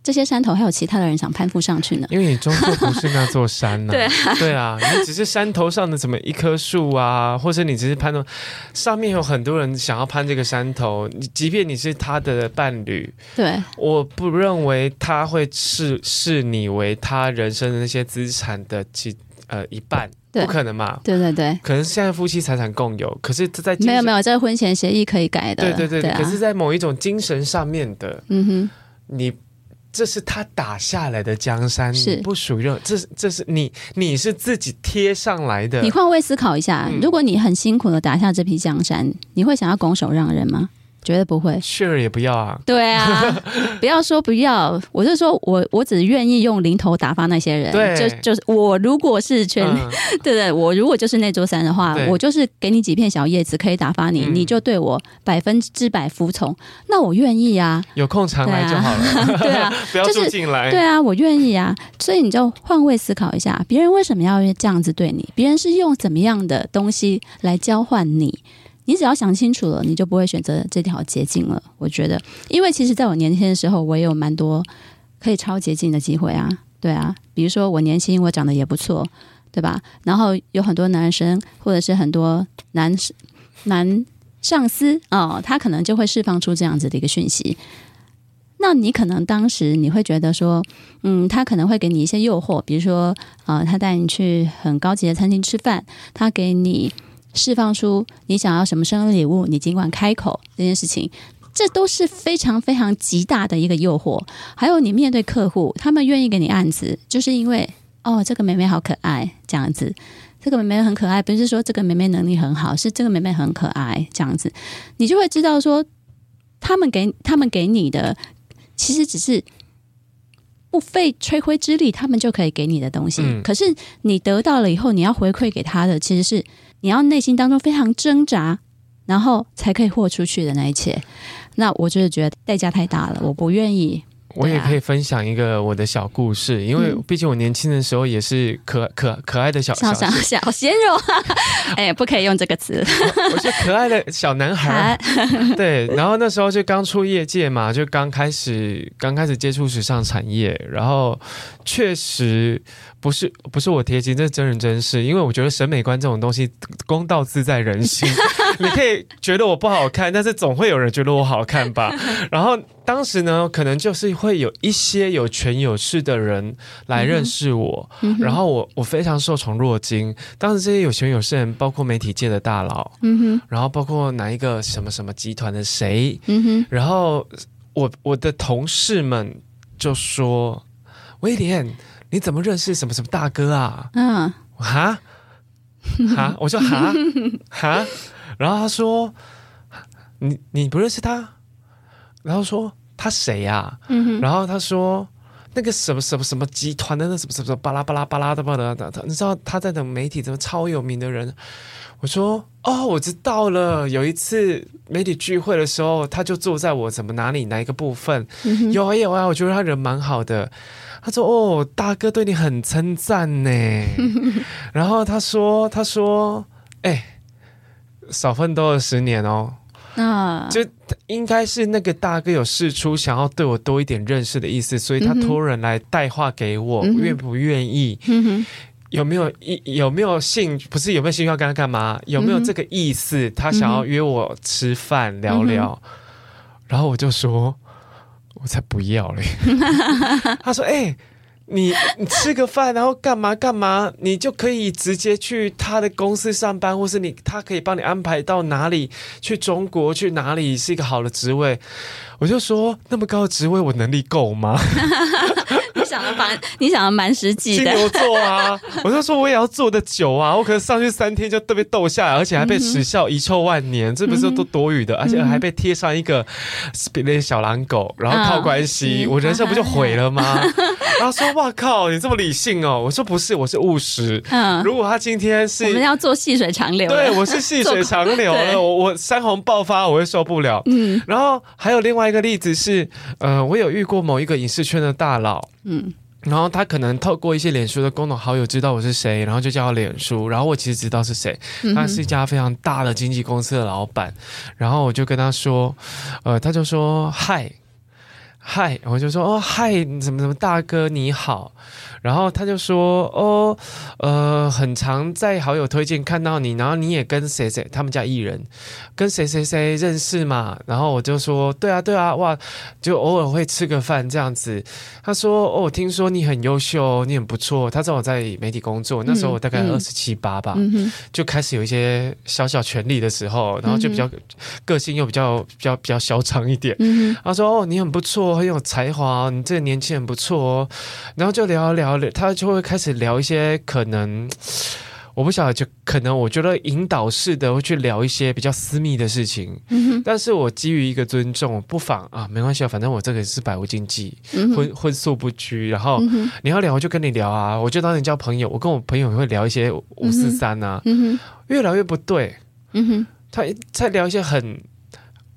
这些山头还有其他的人想攀附上去呢，因为你终究不是那座山呢、啊。对啊，对啊，你只是山头上的怎么一棵树啊，或者你只是攀到上面有很多人想要攀这个山头，你即便你是他的伴侣，对，我不认为他会视视你为他人生的那些资产的其呃一半，对。不可能嘛？对对对，可能现在夫妻财产共有，可是在没有没有，这个婚前协议可以改的，对对对，对啊、可是，在某一种精神上面的，嗯哼，你。这是他打下来的江山，是不属于这。是这是你，你是自己贴上来的。你换位思考一下，嗯、如果你很辛苦的打下这批江山，你会想要拱手让人吗？绝对不会，Sure 也不要啊。对啊，不要说不要，我是说我我只愿意用零头打发那些人。对，就就是我如果是全，嗯、对对，我如果就是那座山的话，我就是给你几片小叶子可以打发你，嗯、你就对我百分之百服从，那我愿意啊。有空常来就好了。对啊，不要住进来。对啊，我愿意啊。所以你就换位思考一下，别人为什么要这样子对你？别人是用怎么样的东西来交换你？你只要想清楚了，你就不会选择这条捷径了。我觉得，因为其实在我年轻的时候，我也有蛮多可以超捷径的机会啊。对啊，比如说我年轻，我长得也不错，对吧？然后有很多男生或者是很多男男上司哦，他可能就会释放出这样子的一个讯息。那你可能当时你会觉得说，嗯，他可能会给你一些诱惑，比如说啊、他带你去很高级的餐厅吃饭，他给你。释放出你想要什么生日礼物，你尽管开口这件事情，这都是非常非常极大的一个诱惑。还有你面对客户，他们愿意给你案子，就是因为哦，这个妹妹好可爱这样子，这个妹妹很可爱，不是说这个妹妹能力很好，是这个妹妹很可爱这样子，你就会知道说，他们给他们给你的，其实只是不费吹灰之力，他们就可以给你的东西。嗯、可是你得到了以后，你要回馈给他的，其实是你要内心当中非常挣扎，然后才可以豁出去的那一切。那我就是觉得代价太大了，我不愿意。我也可以分享一个我的小故事，啊、因为毕竟我年轻的时候也是可可可爱的小小小小鲜肉，哎，不可以用这个词。我是可爱的小男孩，对。然后那时候就刚出业界嘛，就刚开始刚开始接触时尚产业，然后确实不是不是我贴金，这是真人真事。因为我觉得审美观这种东西，公道自在人心。你可以觉得我不好看，但是总会有人觉得我好看吧。然后当时呢，可能就是会有一些有权有势的人来认识我，嗯、然后我我非常受宠若惊。当时这些有权有势人，包括媒体界的大佬，嗯哼，然后包括哪一个什么什么集团的谁，嗯哼，然后我我的同事们就说：“威廉，你怎么认识什么什么大哥啊？”嗯，哈哈，我说哈哈。然后他说：“你你不认识他？”然后说：“他谁呀、啊？”嗯、然后他说：“那个什么什么什么集团的那什么什么巴拉巴拉巴拉的巴拉的，你知道他在等媒体怎么超有名的人？”我说：“哦，我知道了。有一次媒体聚会的时候，他就坐在我怎么哪里哪一个部分？嗯、有啊有啊，我觉得他人蛮好的。”他说：“哦，大哥对你很称赞呢。嗯哼”然后他说：“他说，哎。”少奋斗了十年哦，那就应该是那个大哥有事出想要对我多一点认识的意思，所以他托人来带话给我，嗯、愿不愿意？嗯、有没有意？有没有兴？不是有没有兴趣要跟他干嘛？有没有这个意思？他想要约我吃饭聊聊，嗯、然后我就说，我才不要嘞。他说：“哎、欸。”你你吃个饭，然后干嘛干嘛，你就可以直接去他的公司上班，或是你他可以帮你安排到哪里去中国去哪里是一个好的职位。我就说那么高的职位，我能力够吗？你想的蛮，你想的蛮实际的。金牛座啊，我就说我也要做的久啊，我可能上去三天就特别逗下来，而且还被耻笑遗臭万年，这不是都多余的，而且还被贴上一个别的小狼狗，然后靠关系，我人生不就毁了吗？然后说哇靠，你这么理性哦？我说不是，我是务实。嗯，如果他今天是我们要做细水长流，对，我是细水长流了，我我山洪爆发我会受不了。嗯，然后还有另外一个例子是，呃，我有遇过某一个影视圈的大佬。嗯，然后他可能透过一些脸书的共同好友知道我是谁，然后就叫我脸书，然后我其实知道是谁，他是一家非常大的经纪公司的老板，然后我就跟他说，呃，他就说嗨嗨，我就说哦嗨，怎么怎么大哥你好。然后他就说：“哦，呃，很常在好友推荐看到你，然后你也跟谁谁他们家艺人跟谁谁谁认识嘛？”然后我就说：“对啊，对啊，哇，就偶尔会吃个饭这样子。”他说：“哦，我听说你很优秀，你很不错。”他知道我在媒体工作，那时候我大概二十七八吧，就开始有一些小小权利的时候，然后就比较个性又比较比较比较嚣张一点。嗯、他说：“哦，你很不错，很有才华，你这个年轻人不错哦。”然后就聊聊。他就会开始聊一些可能，我不晓得，就可能我觉得引导式的会去聊一些比较私密的事情。但是我基于一个尊重，不妨啊，没关系啊，反正我这个是百无禁忌，荤荤素不拘。然后你要聊，我就跟你聊啊，我就当你交朋友。我跟我朋友也会聊一些五四三啊，越聊越不对。嗯、哼他在聊一些很。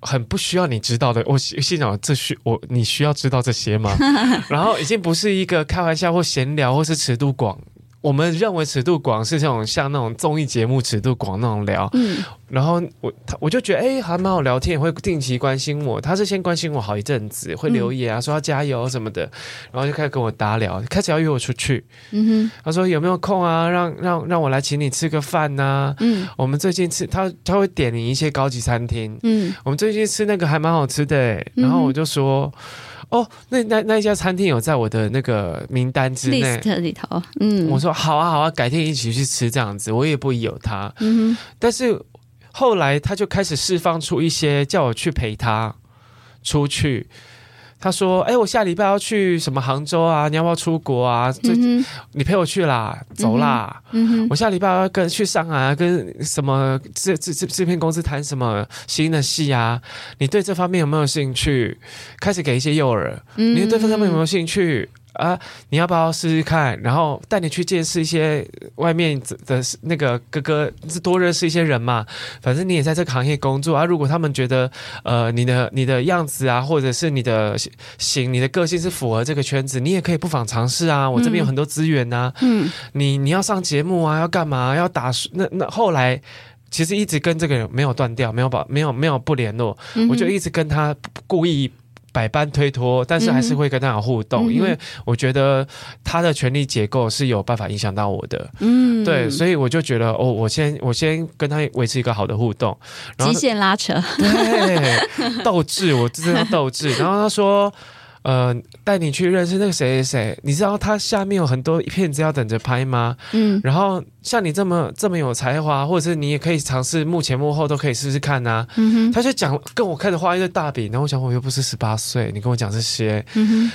很不需要你知道的，我心想这需我你需要知道这些吗？然后已经不是一个开玩笑或闲聊，或是尺度广。我们认为尺度广是这种像那种综艺节目尺度广那种聊，嗯，然后我他我就觉得哎、欸、还蛮好聊天，也会定期关心我。他是先关心我好一阵子，会留言啊，说要加油什么的，然后就开始跟我搭聊，开始要约我出去。嗯哼，他说有没有空啊？让让让我来请你吃个饭呐、啊。嗯，我们最近吃他他会点你一些高级餐厅。嗯，我们最近吃那个还蛮好吃的、欸。然后我就说。哦，那那那一家餐厅有在我的那个名单之内。list 里头，嗯，我说好啊好啊，改天一起去吃这样子，我也不疑有他，但是后来他就开始释放出一些叫我去陪他出去。他说：“哎，我下礼拜要去什么杭州啊？你要不要出国啊？这、嗯、你陪我去啦，走啦！我下礼拜要跟去上海啊，跟什么制制制制片公司谈什么新的戏啊？你对这方面有没有兴趣？开始给一些诱饵。嗯、你对这方面有没有兴趣？啊，你要不要试试看？然后带你去见识一些外面的那个哥哥，多认识一些人嘛。反正你也在这个行业工作啊。如果他们觉得呃你的你的样子啊，或者是你的型、你的个性是符合这个圈子，你也可以不妨尝试啊。我这边有很多资源呐、啊。嗯，你你要上节目啊，要干嘛？要打那那后来其实一直跟这个人没有断掉，没有保，没有没有不联络，嗯、我就一直跟他故意。百般推脱，但是还是会跟他有互动，嗯、因为我觉得他的权力结构是有办法影响到我的。嗯，对，所以我就觉得哦，我先我先跟他维持一个好的互动，然后极限拉扯，对，斗志，我真的要斗志。然后他说。呃，带你去认识那个谁谁谁，你知道他下面有很多片子要等着拍吗？嗯，然后像你这么这么有才华，或者是你也可以尝试幕前幕后都可以试试看呐、啊。嗯哼，他就讲跟我开始画一个大饼，然后我想我又不是十八岁，你跟我讲这些，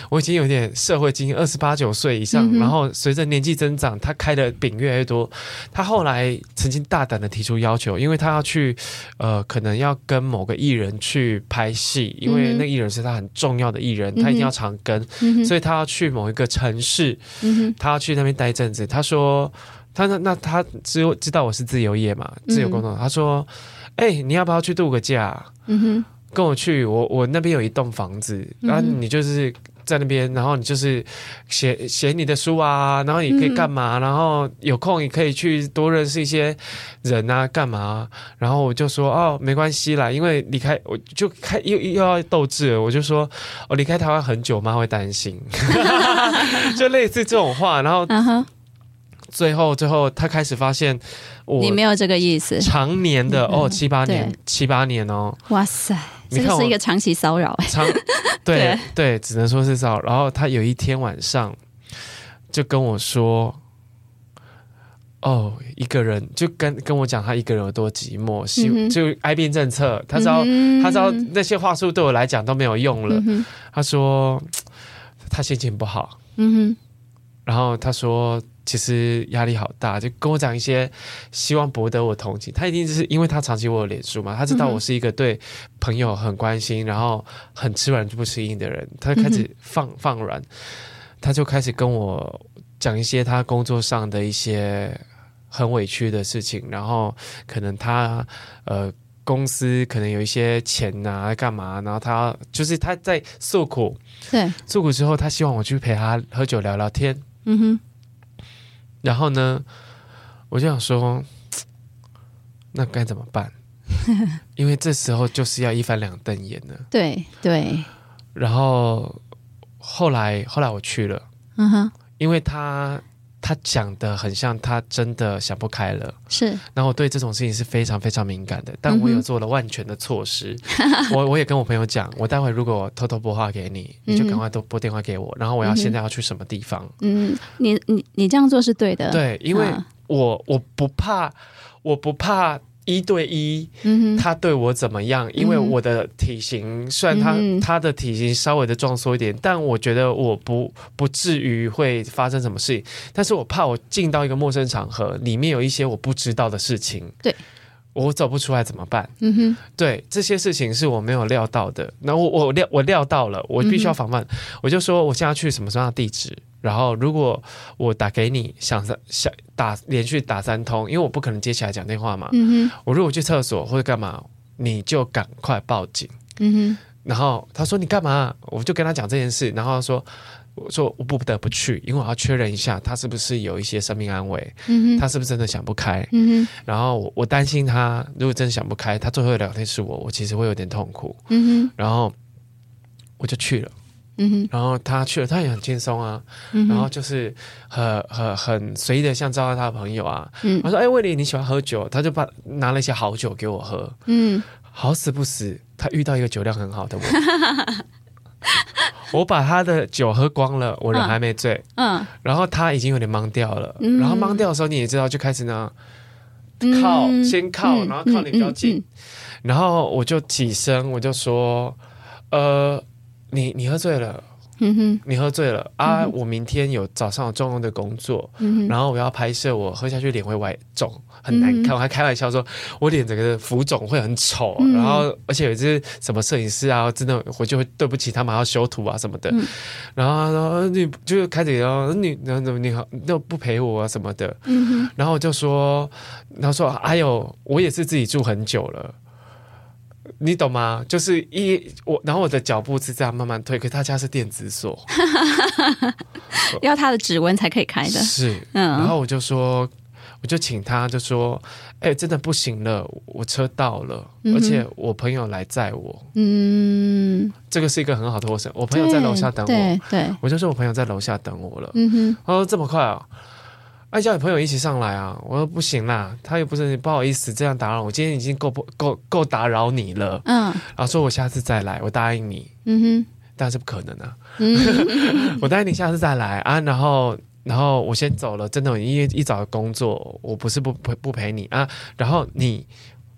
我已经有点社会经验，二十八九岁以上，嗯、然后随着年纪增长，他开的饼越来越多。他后来曾经大胆的提出要求，因为他要去，呃，可能要跟某个艺人去拍戏，因为那艺人是他很重要的艺人，他一定。要常跟，嗯、所以他要去某一个城市，嗯、他要去那边待一阵子。他说：“他那那他知知道我是自由业嘛，自由工作。嗯”他说：“哎、欸，你要不要去度个假？嗯、哼跟我去，我我那边有一栋房子，然后你就是。”在那边，然后你就是写写你的书啊，然后你可以干嘛？嗯、然后有空你可以去多认识一些人啊，干嘛？然后我就说哦，没关系啦，因为离开我就开又又要斗志了，我就说我离开台湾很久，妈会担心，就类似这种话。然后最后最后他开始发现我你没有这个意思，常年的哦七八年七八年哦，哇塞。这是一个长期骚扰，长 对对，对，只能说是骚扰。然后他有一天晚上就跟我说：“哦，一个人就跟跟我讲他一个人有多寂寞，希、嗯、就哀病政策，他知道、嗯、他知道那些话术对我来讲都没有用了。嗯、他说 他心情不好，嗯哼，然后他说。”其实压力好大，就跟我讲一些希望博得我同情。他一定就是因为他长期我有脸书嘛，他知道我是一个对朋友很关心，然后很吃软就不吃硬的人，他就开始放放软，他就开始跟我讲一些他工作上的一些很委屈的事情，然后可能他呃公司可能有一些钱啊干嘛，然后他就是他在诉苦，对，诉苦之后，他希望我去陪他喝酒聊聊天，嗯哼。然后呢，我就想说，那该怎么办？因为这时候就是要一翻两瞪眼了。对对。然后后来后来我去了，嗯哼，因为他他讲的很像他真的想不开了，是。然后我对这种事情是非常非常敏感的，但我有做了万全的措施。嗯、我我也跟我朋友讲，我待会如果偷偷拨话给你，你就赶快都拨电话给我。然后我要现在要去什么地方？嗯，你你你这样做是对的。对，因为我我不怕，我不怕。一对一，他对我怎么样？因为我的体型，虽然他他的体型稍微的壮硕一点，但我觉得我不不至于会发生什么事情。但是我怕我进到一个陌生场合，里面有一些我不知道的事情，对，我走不出来怎么办？嗯哼，对，这些事情是我没有料到的。那我我料我料到了，我必须要防范。我就说我现在去什么什么样的地址。然后，如果我打给你，想想打连续打三通，因为我不可能接起来讲电话嘛。嗯哼。我如果去厕所或者干嘛，你就赶快报警。嗯哼。然后他说你干嘛？我就跟他讲这件事。然后他说我说我不得不去，因为我要确认一下他是不是有一些生命安危。嗯哼。他是不是真的想不开？嗯哼。然后我我担心他如果真的想不开，他最后聊天是我，我其实会有点痛苦。嗯哼。然后我就去了。嗯哼，然后他去了，他也很轻松啊，嗯、然后就是很很很随意的，像招待他的朋友啊。嗯，我说：“哎，威利，你喜欢喝酒？”他就把拿了一些好酒给我喝。嗯，好死不死，他遇到一个酒量很好的我。我把他的酒喝光了，我人还没醉。嗯，然后他已经有点懵掉了。嗯、然后懵掉的时候，你也知道，就开始呢靠，嗯、先靠，然后靠你比较近。然后我就起身，我就说：“呃。”你你喝醉了，嗯哼，你喝醉了啊！我明天有早上有重要的工作，嗯、然后我要拍摄，我喝下去脸会歪肿，很难看。嗯、我还开玩笑说，我脸整个浮肿会很丑。然后而且有一些什么摄影师啊，真的回去会对不起他们，还要修图啊什么的。嗯、然后然后你就开始说你然后怎么你好都不陪我啊什么的。嗯、然后我就说，然后说哎呦我也是自己住很久了。你懂吗？就是一我，然后我的脚步是这样慢慢推，可是他家是电子锁，要他的指纹才可以开的。是，嗯，然后我就说，我就请他，就说，哎、欸，真的不行了，我车到了，嗯、而且我朋友来载我，嗯，这个是一个很好的过程。我朋友在楼下等我，对，对，我就说我朋友在楼下等我了，嗯哼，他说这么快啊？爱叫你朋友一起上来啊！我说不行啦，他又不是不好意思这样打扰我，今天已经够不够够打扰你了。嗯，然后说我下次再来，我答应你。嗯哼，但是不可能啊。嗯、我答应你下次再来啊，然后然后我先走了，真的，因为一早的工作，我不是不陪不陪你啊。然后你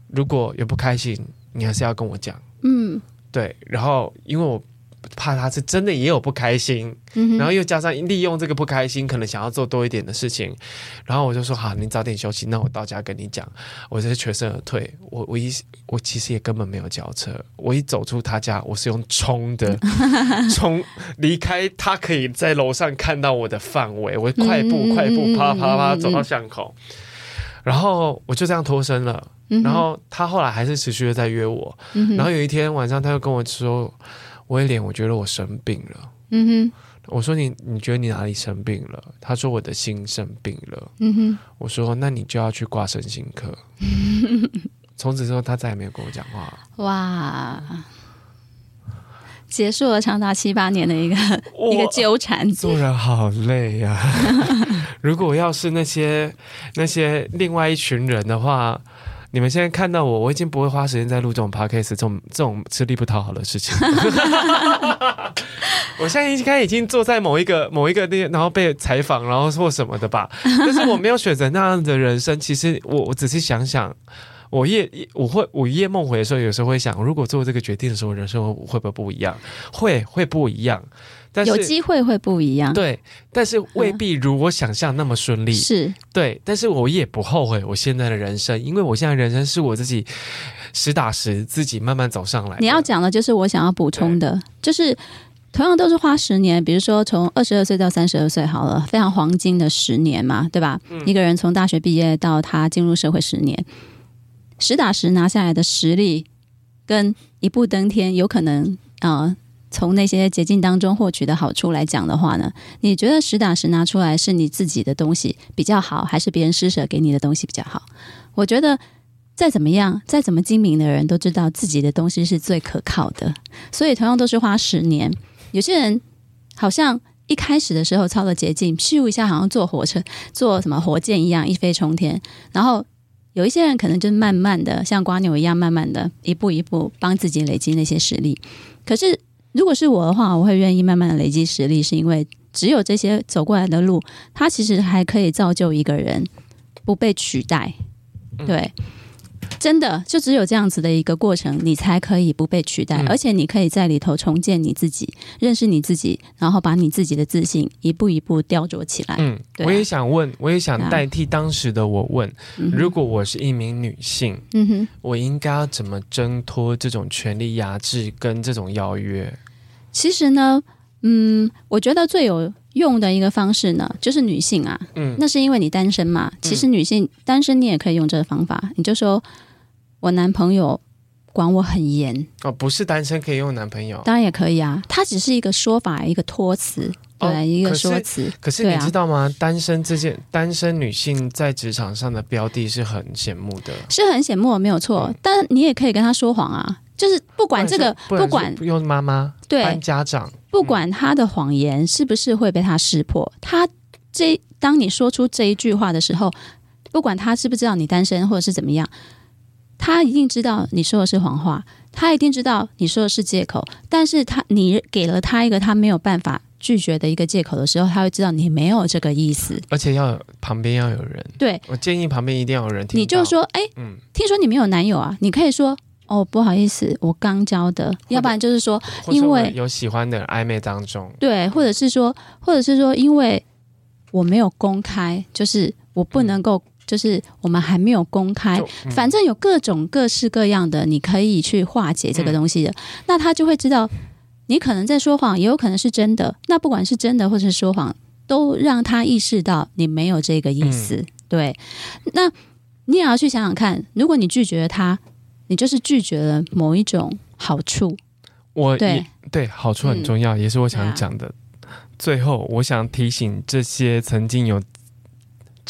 如果有不开心，你还是要跟我讲。嗯，对。然后因为我。怕他是真的也有不开心，嗯，然后又加上利用这个不开心，可能想要做多一点的事情，然后我就说好，你早点休息，那我到家跟你讲。我就是全身而退，我我一我其实也根本没有叫车，我一走出他家，我是用冲的，冲离开他可以在楼上看到我的范围，我快步快步啪啦啪啦啪走到巷口，然后我就这样脱身了。然后他后来还是持续的在约我，然后有一天晚上他又跟我说。威廉，我觉得我生病了。嗯哼，我说你，你觉得你哪里生病了？他说我的心生病了。嗯哼，我说那你就要去挂身心科。从此之后，他再也没有跟我讲话。哇，结束了长达七八年的一个一个纠缠。做人好累呀、啊！如果要是那些那些另外一群人的话。你们现在看到我，我已经不会花时间在录这种 podcast 这种这种吃力不讨好的事情。我现在应该已经坐在某一个某一个地，然后被采访，然后或什么的吧。但是我没有选择那样的人生。其实我我仔细想想，我夜我会午夜梦回的时候，有时候会想，如果做这个决定的时候，人生会不会不一样？会会不一样。但是有机会会不一样，对，但是未必如我想象那么顺利。是、嗯，对，但是我也不后悔我现在的人生，因为我现在人生是我自己实打实自己慢慢走上来。你要讲的就是我想要补充的，就是同样都是花十年，比如说从二十二岁到三十二岁，好了，非常黄金的十年嘛，对吧？嗯、一个人从大学毕业到他进入社会十年，实打实拿下来的实力跟一步登天，有可能啊。呃从那些捷径当中获取的好处来讲的话呢，你觉得实打实拿出来是你自己的东西比较好，还是别人施舍给你的东西比较好？我觉得再怎么样，再怎么精明的人都知道自己的东西是最可靠的。所以同样都是花十年，有些人好像一开始的时候抄了捷径，咻一下好像坐火车、坐什么火箭一样一飞冲天，然后有一些人可能就慢慢的像蜗牛一样，慢慢的一步一步帮自己累积那些实力，可是。如果是我的话，我会愿意慢慢的累积实力，是因为只有这些走过来的路，它其实还可以造就一个人不被取代。对，真的就只有这样子的一个过程，你才可以不被取代，而且你可以在里头重建你自己，认识你自己，然后把你自己的自信一步一步雕琢起来。嗯，我也想问，我也想代替当时的我问：如果我是一名女性，嗯哼，我应该要怎么挣脱这种权力压制跟这种邀约？其实呢，嗯，我觉得最有用的一个方式呢，就是女性啊，嗯，那是因为你单身嘛。其实女性单身，你也可以用这个方法，你就说我男朋友管我很严哦，不是单身可以用男朋友，当然也可以啊，它只是一个说法，一个托词，对，哦、一个说辞。可是你知道吗？啊、单身这件，单身女性在职场上的标的是很显目的，是很显目，没有错。嗯、但你也可以跟他说谎啊。就是不管这个，不，不管不用妈妈对家长，不管他的谎言是不是会被他识破，他这当你说出这一句话的时候，不管他知不知道你单身或者是怎么样，他一定知道你说的是谎话，他一定知道你说的是借口。但是他你给了他一个他没有办法拒绝的一个借口的时候，他会知道你没有这个意思，而且要旁边要有人。对，我建议旁边一定要有人听。你就说，哎，嗯，听说你没有男友啊？你可以说。哦，不好意思，我刚交的，要不然就是说，因为有喜欢的暧昧当中，对，或者是说，或者是说，因为我没有公开，就是我不能够，嗯、就是我们还没有公开，嗯、反正有各种各式各样的，你可以去化解这个东西的，嗯、那他就会知道你可能在说谎，也有可能是真的。那不管是真的或是说谎，都让他意识到你没有这个意思。嗯、对，那你也要去想想看，如果你拒绝了他。你就是拒绝了某一种好处，我对。对好处很重要，嗯、也是我想讲的。啊、最后，我想提醒这些曾经有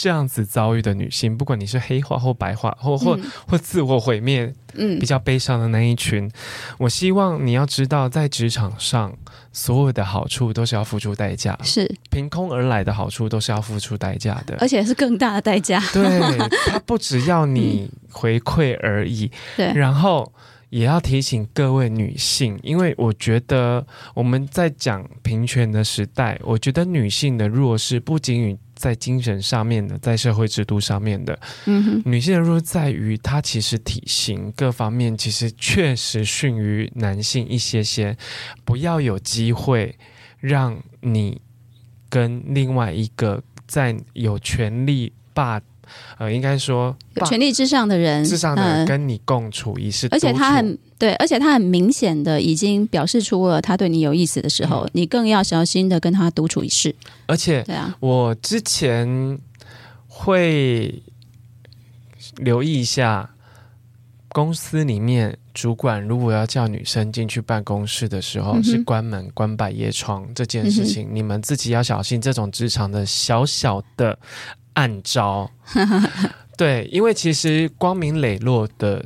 这样子遭遇的女性，不管你是黑化或白化，或或、嗯、或自我毁灭，嗯，比较悲伤的那一群，嗯、我希望你要知道，在职场上，所有的好处都是要付出代价，是凭空而来的好处都是要付出代价的，而且是更大的代价。对，它不只要你。嗯回馈而已，对。然后也要提醒各位女性，因为我觉得我们在讲平权的时代，我觉得女性的弱势不仅于在精神上面的，在社会制度上面的，嗯哼，女性的弱在于她其实体型各方面其实确实逊于男性一些些，不要有机会让你跟另外一个在有权力霸。呃，应该说有权力之上的人，之上的人跟你共处一室，而且他很对，而且他很明显的已经表示出了他对你有意思的时候，嗯、你更要小心的跟他独处一室。而且，对啊，我之前会留意一下，公司里面主管如果要叫女生进去办公室的时候，嗯、是关门、关百叶窗这件事情，嗯、你们自己要小心这种职场的小小的。暗招，对，因为其实光明磊落的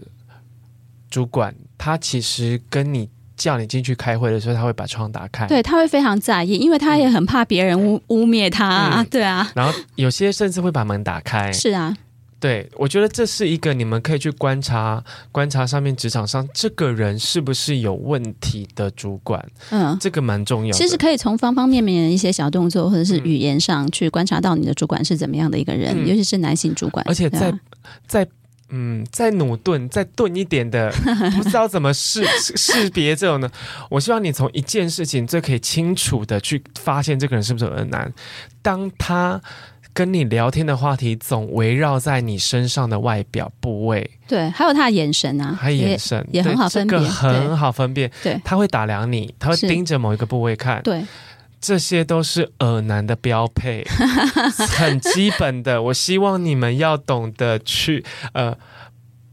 主管，他其实跟你叫你进去开会的时候，他会把窗打开，对，他会非常在意，因为他也很怕别人污污蔑他，嗯、对啊。然后有些甚至会把门打开，是啊。对，我觉得这是一个你们可以去观察、观察上面职场上这个人是不是有问题的主管，嗯，这个蛮重要的。其实可以从方方面面的一些小动作或者是语言上去观察到你的主管是怎么样的一个人，嗯、尤其是男性主管。而且在、啊、在嗯，再努钝、再钝一点的，不知道怎么识识别这种呢？我希望你从一件事情最可以清楚的去发现这个人是不是很难，当他。跟你聊天的话题总围绕在你身上的外表部位，对，还有他的眼神啊，他眼神也，也很好分辨，这个很好分辨，对，他会打量你，他会盯着某一个部位看，对，这些都是耳男的标配，很基本的。我希望你们要懂得去呃。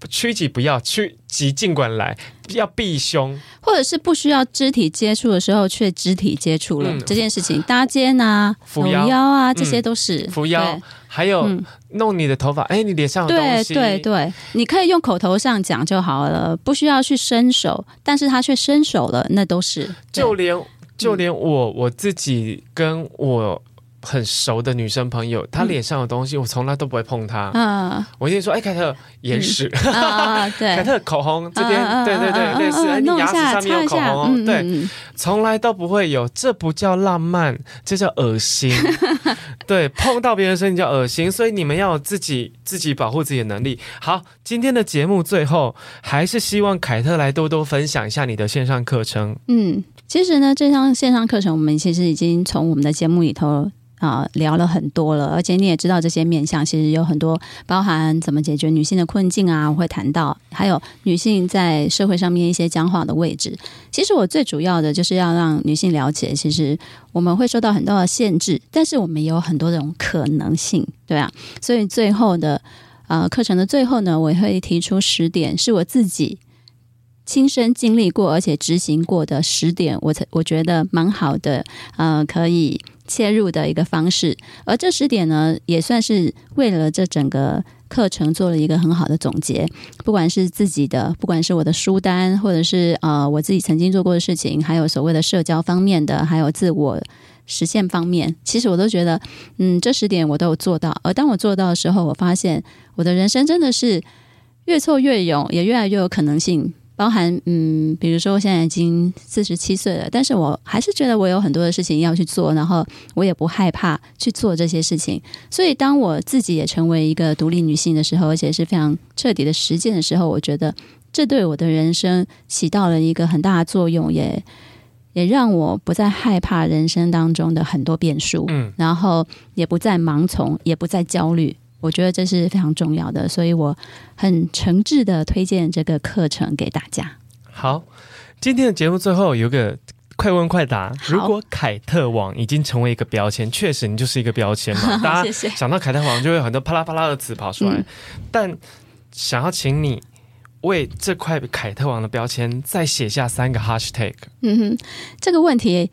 趋吉不要，趋吉尽管来，要避凶，或者是不需要肢体接触的时候，却肢体接触了、嗯、这件事情，搭肩啊、扶腰啊，这些都是、嗯、扶腰，对。还有弄你的头发，哎、嗯，你脸上有东西，对对对，你可以用口头上讲就好了，不需要去伸手，但是他却伸手了，那都是，就连就连我我自己跟我。很熟的女生朋友，她脸上的东西，我从来都不会碰她。嗯，我一定说，哎，凯特，眼屎，对，凯特口红这边，对对对，类似，你牙齿上面有口红，对，从来都不会有，这不叫浪漫，这叫恶心。对，碰到别人身体叫恶心，所以你们要有自己自己保护自己的能力。好，今天的节目最后还是希望凯特来多多分享一下你的线上课程。嗯，其实呢，这项线上课程我们其实已经从我们的节目里头。啊，聊了很多了，而且你也知道这些面向，其实有很多包含怎么解决女性的困境啊，我会谈到，还有女性在社会上面一些僵化的位置。其实我最主要的就是要让女性了解，其实我们会受到很多的限制，但是我们也有很多种可能性，对啊。所以最后的呃课程的最后呢，我会提出十点，是我自己亲身经历过而且执行过的十点，我才我觉得蛮好的，呃，可以。切入的一个方式，而这十点呢，也算是为了这整个课程做了一个很好的总结。不管是自己的，不管是我的书单，或者是呃我自己曾经做过的事情，还有所谓的社交方面的，还有自我实现方面，其实我都觉得，嗯，这十点我都有做到。而当我做到的时候，我发现我的人生真的是越挫越勇，也越来越有可能性。包含嗯，比如说我现在已经四十七岁了，但是我还是觉得我有很多的事情要去做，然后我也不害怕去做这些事情。所以当我自己也成为一个独立女性的时候，而且是非常彻底的实践的时候，我觉得这对我的人生起到了一个很大的作用，也也让我不再害怕人生当中的很多变数，嗯，然后也不再盲从，也不再焦虑。我觉得这是非常重要的，所以我很诚挚的推荐这个课程给大家。好，今天的节目最后有个快问快答：如果凯特王已经成为一个标签，确实你就是一个标签嘛？大家想到凯特王就会有很多啪啦啪啦的词跑出来，嗯、但想要请你。为这块凯特王的标签再写下三个 hashtag。嗯哼，这个问题，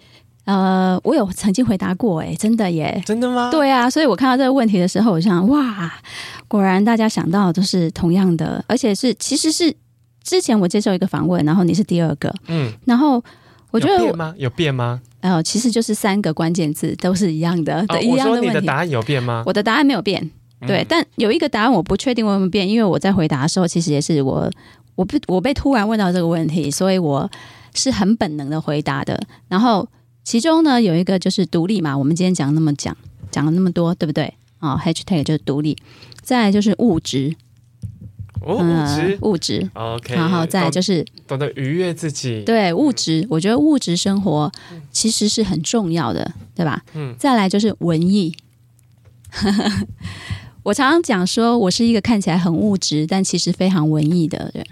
呃，我有曾经回答过，哎，真的耶，真的吗？对啊，所以我看到这个问题的时候，我想，哇，果然大家想到都是同样的，而且是其实是之前我接受一个访问，然后你是第二个，嗯，然后我觉得有变吗？有变吗？呃，其实就是三个关键字都是一样的，哦、一样的你的答案有变吗？我的答案没有变。对，但有一个答案我不确定会不会变，因为我在回答的时候，其实也是我，我被我被突然问到这个问题，所以我是很本能的回答的。然后其中呢，有一个就是独立嘛，我们今天讲那么讲讲了那么多，对不对？啊、哦，hashtag 就是独立，再来就是物质，哦，物质，呃、物质，OK，然后再来就是懂得愉悦自己，对，物质，我觉得物质生活其实是很重要的，对吧？嗯，再来就是文艺。我常常讲说，我是一个看起来很物质，但其实非常文艺的人。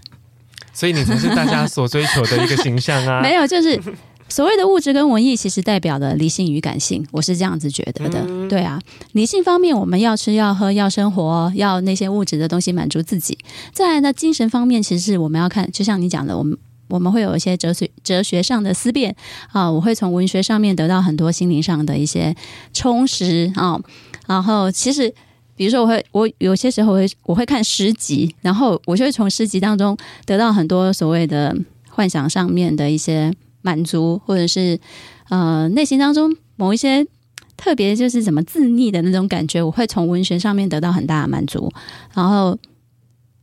所以你才是大家所追求的一个形象啊！没有，就是所谓的物质跟文艺，其实代表的理性与感性。我是这样子觉得的。嗯、对啊，理性方面，我们要吃要喝要生活，要那些物质的东西满足自己。再来呢，精神方面，其实是我们要看，就像你讲的，我们我们会有一些哲学哲学上的思辨啊，我会从文学上面得到很多心灵上的一些充实啊，然后其实。比如说，我会我有些时候会我会看诗集，然后我就会从诗集当中得到很多所谓的幻想上面的一些满足，或者是呃内心当中某一些特别就是怎么自溺的那种感觉，我会从文学上面得到很大的满足。然后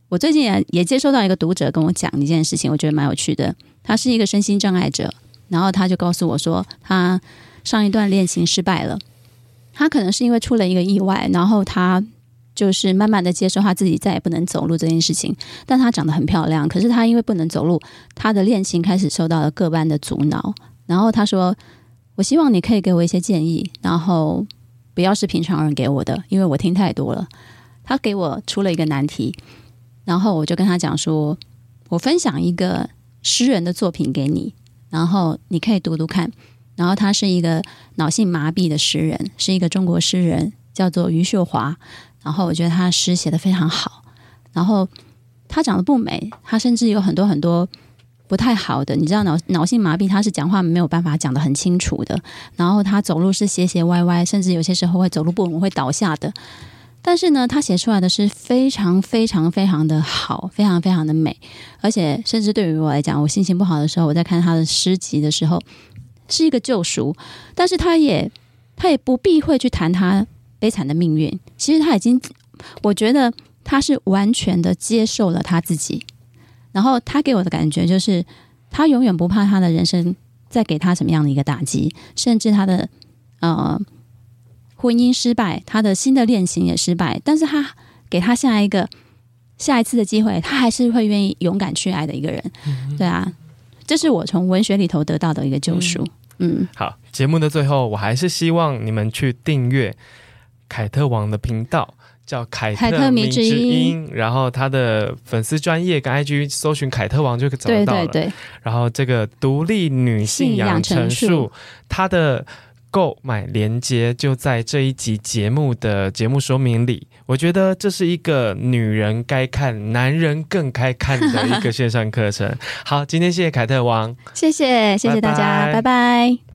我最近也也接收到一个读者跟我讲一件事情，我觉得蛮有趣的。他是一个身心障碍者，然后他就告诉我说，他上一段恋情失败了。他可能是因为出了一个意外，然后他就是慢慢的接受他自己再也不能走路这件事情。但他长得很漂亮，可是他因为不能走路，他的恋情开始受到了各班的阻挠。然后他说：“我希望你可以给我一些建议，然后不要是平常人给我的，因为我听太多了。”他给我出了一个难题，然后我就跟他讲说：“我分享一个诗人的作品给你，然后你可以读读看。”然后他是一个脑性麻痹的诗人，是一个中国诗人，叫做余秀华。然后我觉得他诗写得非常好。然后他长得不美，他甚至有很多很多不太好的。你知道脑脑性麻痹，他是讲话没有办法讲得很清楚的。然后他走路是斜斜歪歪，甚至有些时候会走路不稳会倒下的。但是呢，他写出来的是非常非常非常的好，非常非常的美。而且甚至对于我来讲，我心情不好的时候，我在看他的诗集的时候。是一个救赎，但是他也他也不避讳去谈他悲惨的命运。其实他已经，我觉得他是完全的接受了他自己。然后他给我的感觉就是，他永远不怕他的人生再给他什么样的一个打击，甚至他的呃婚姻失败，他的新的恋情也失败，但是他给他下一个下一次的机会，他还是会愿意勇敢去爱的一个人。对啊。这是我从文学里头得到的一个救赎。嗯，嗯好，节目的最后，我还是希望你们去订阅凯特王的频道，叫凯特迷之音。然后他的粉丝专业跟 IG 搜寻凯特王就可以找到了。对对对。然后这个独立女性养成术，它的。购买链接就在这一集节目的节目说明里。我觉得这是一个女人该看、男人更该看的一个线上课程。好，今天谢谢凯特王，谢谢谢谢大家，拜拜。拜拜。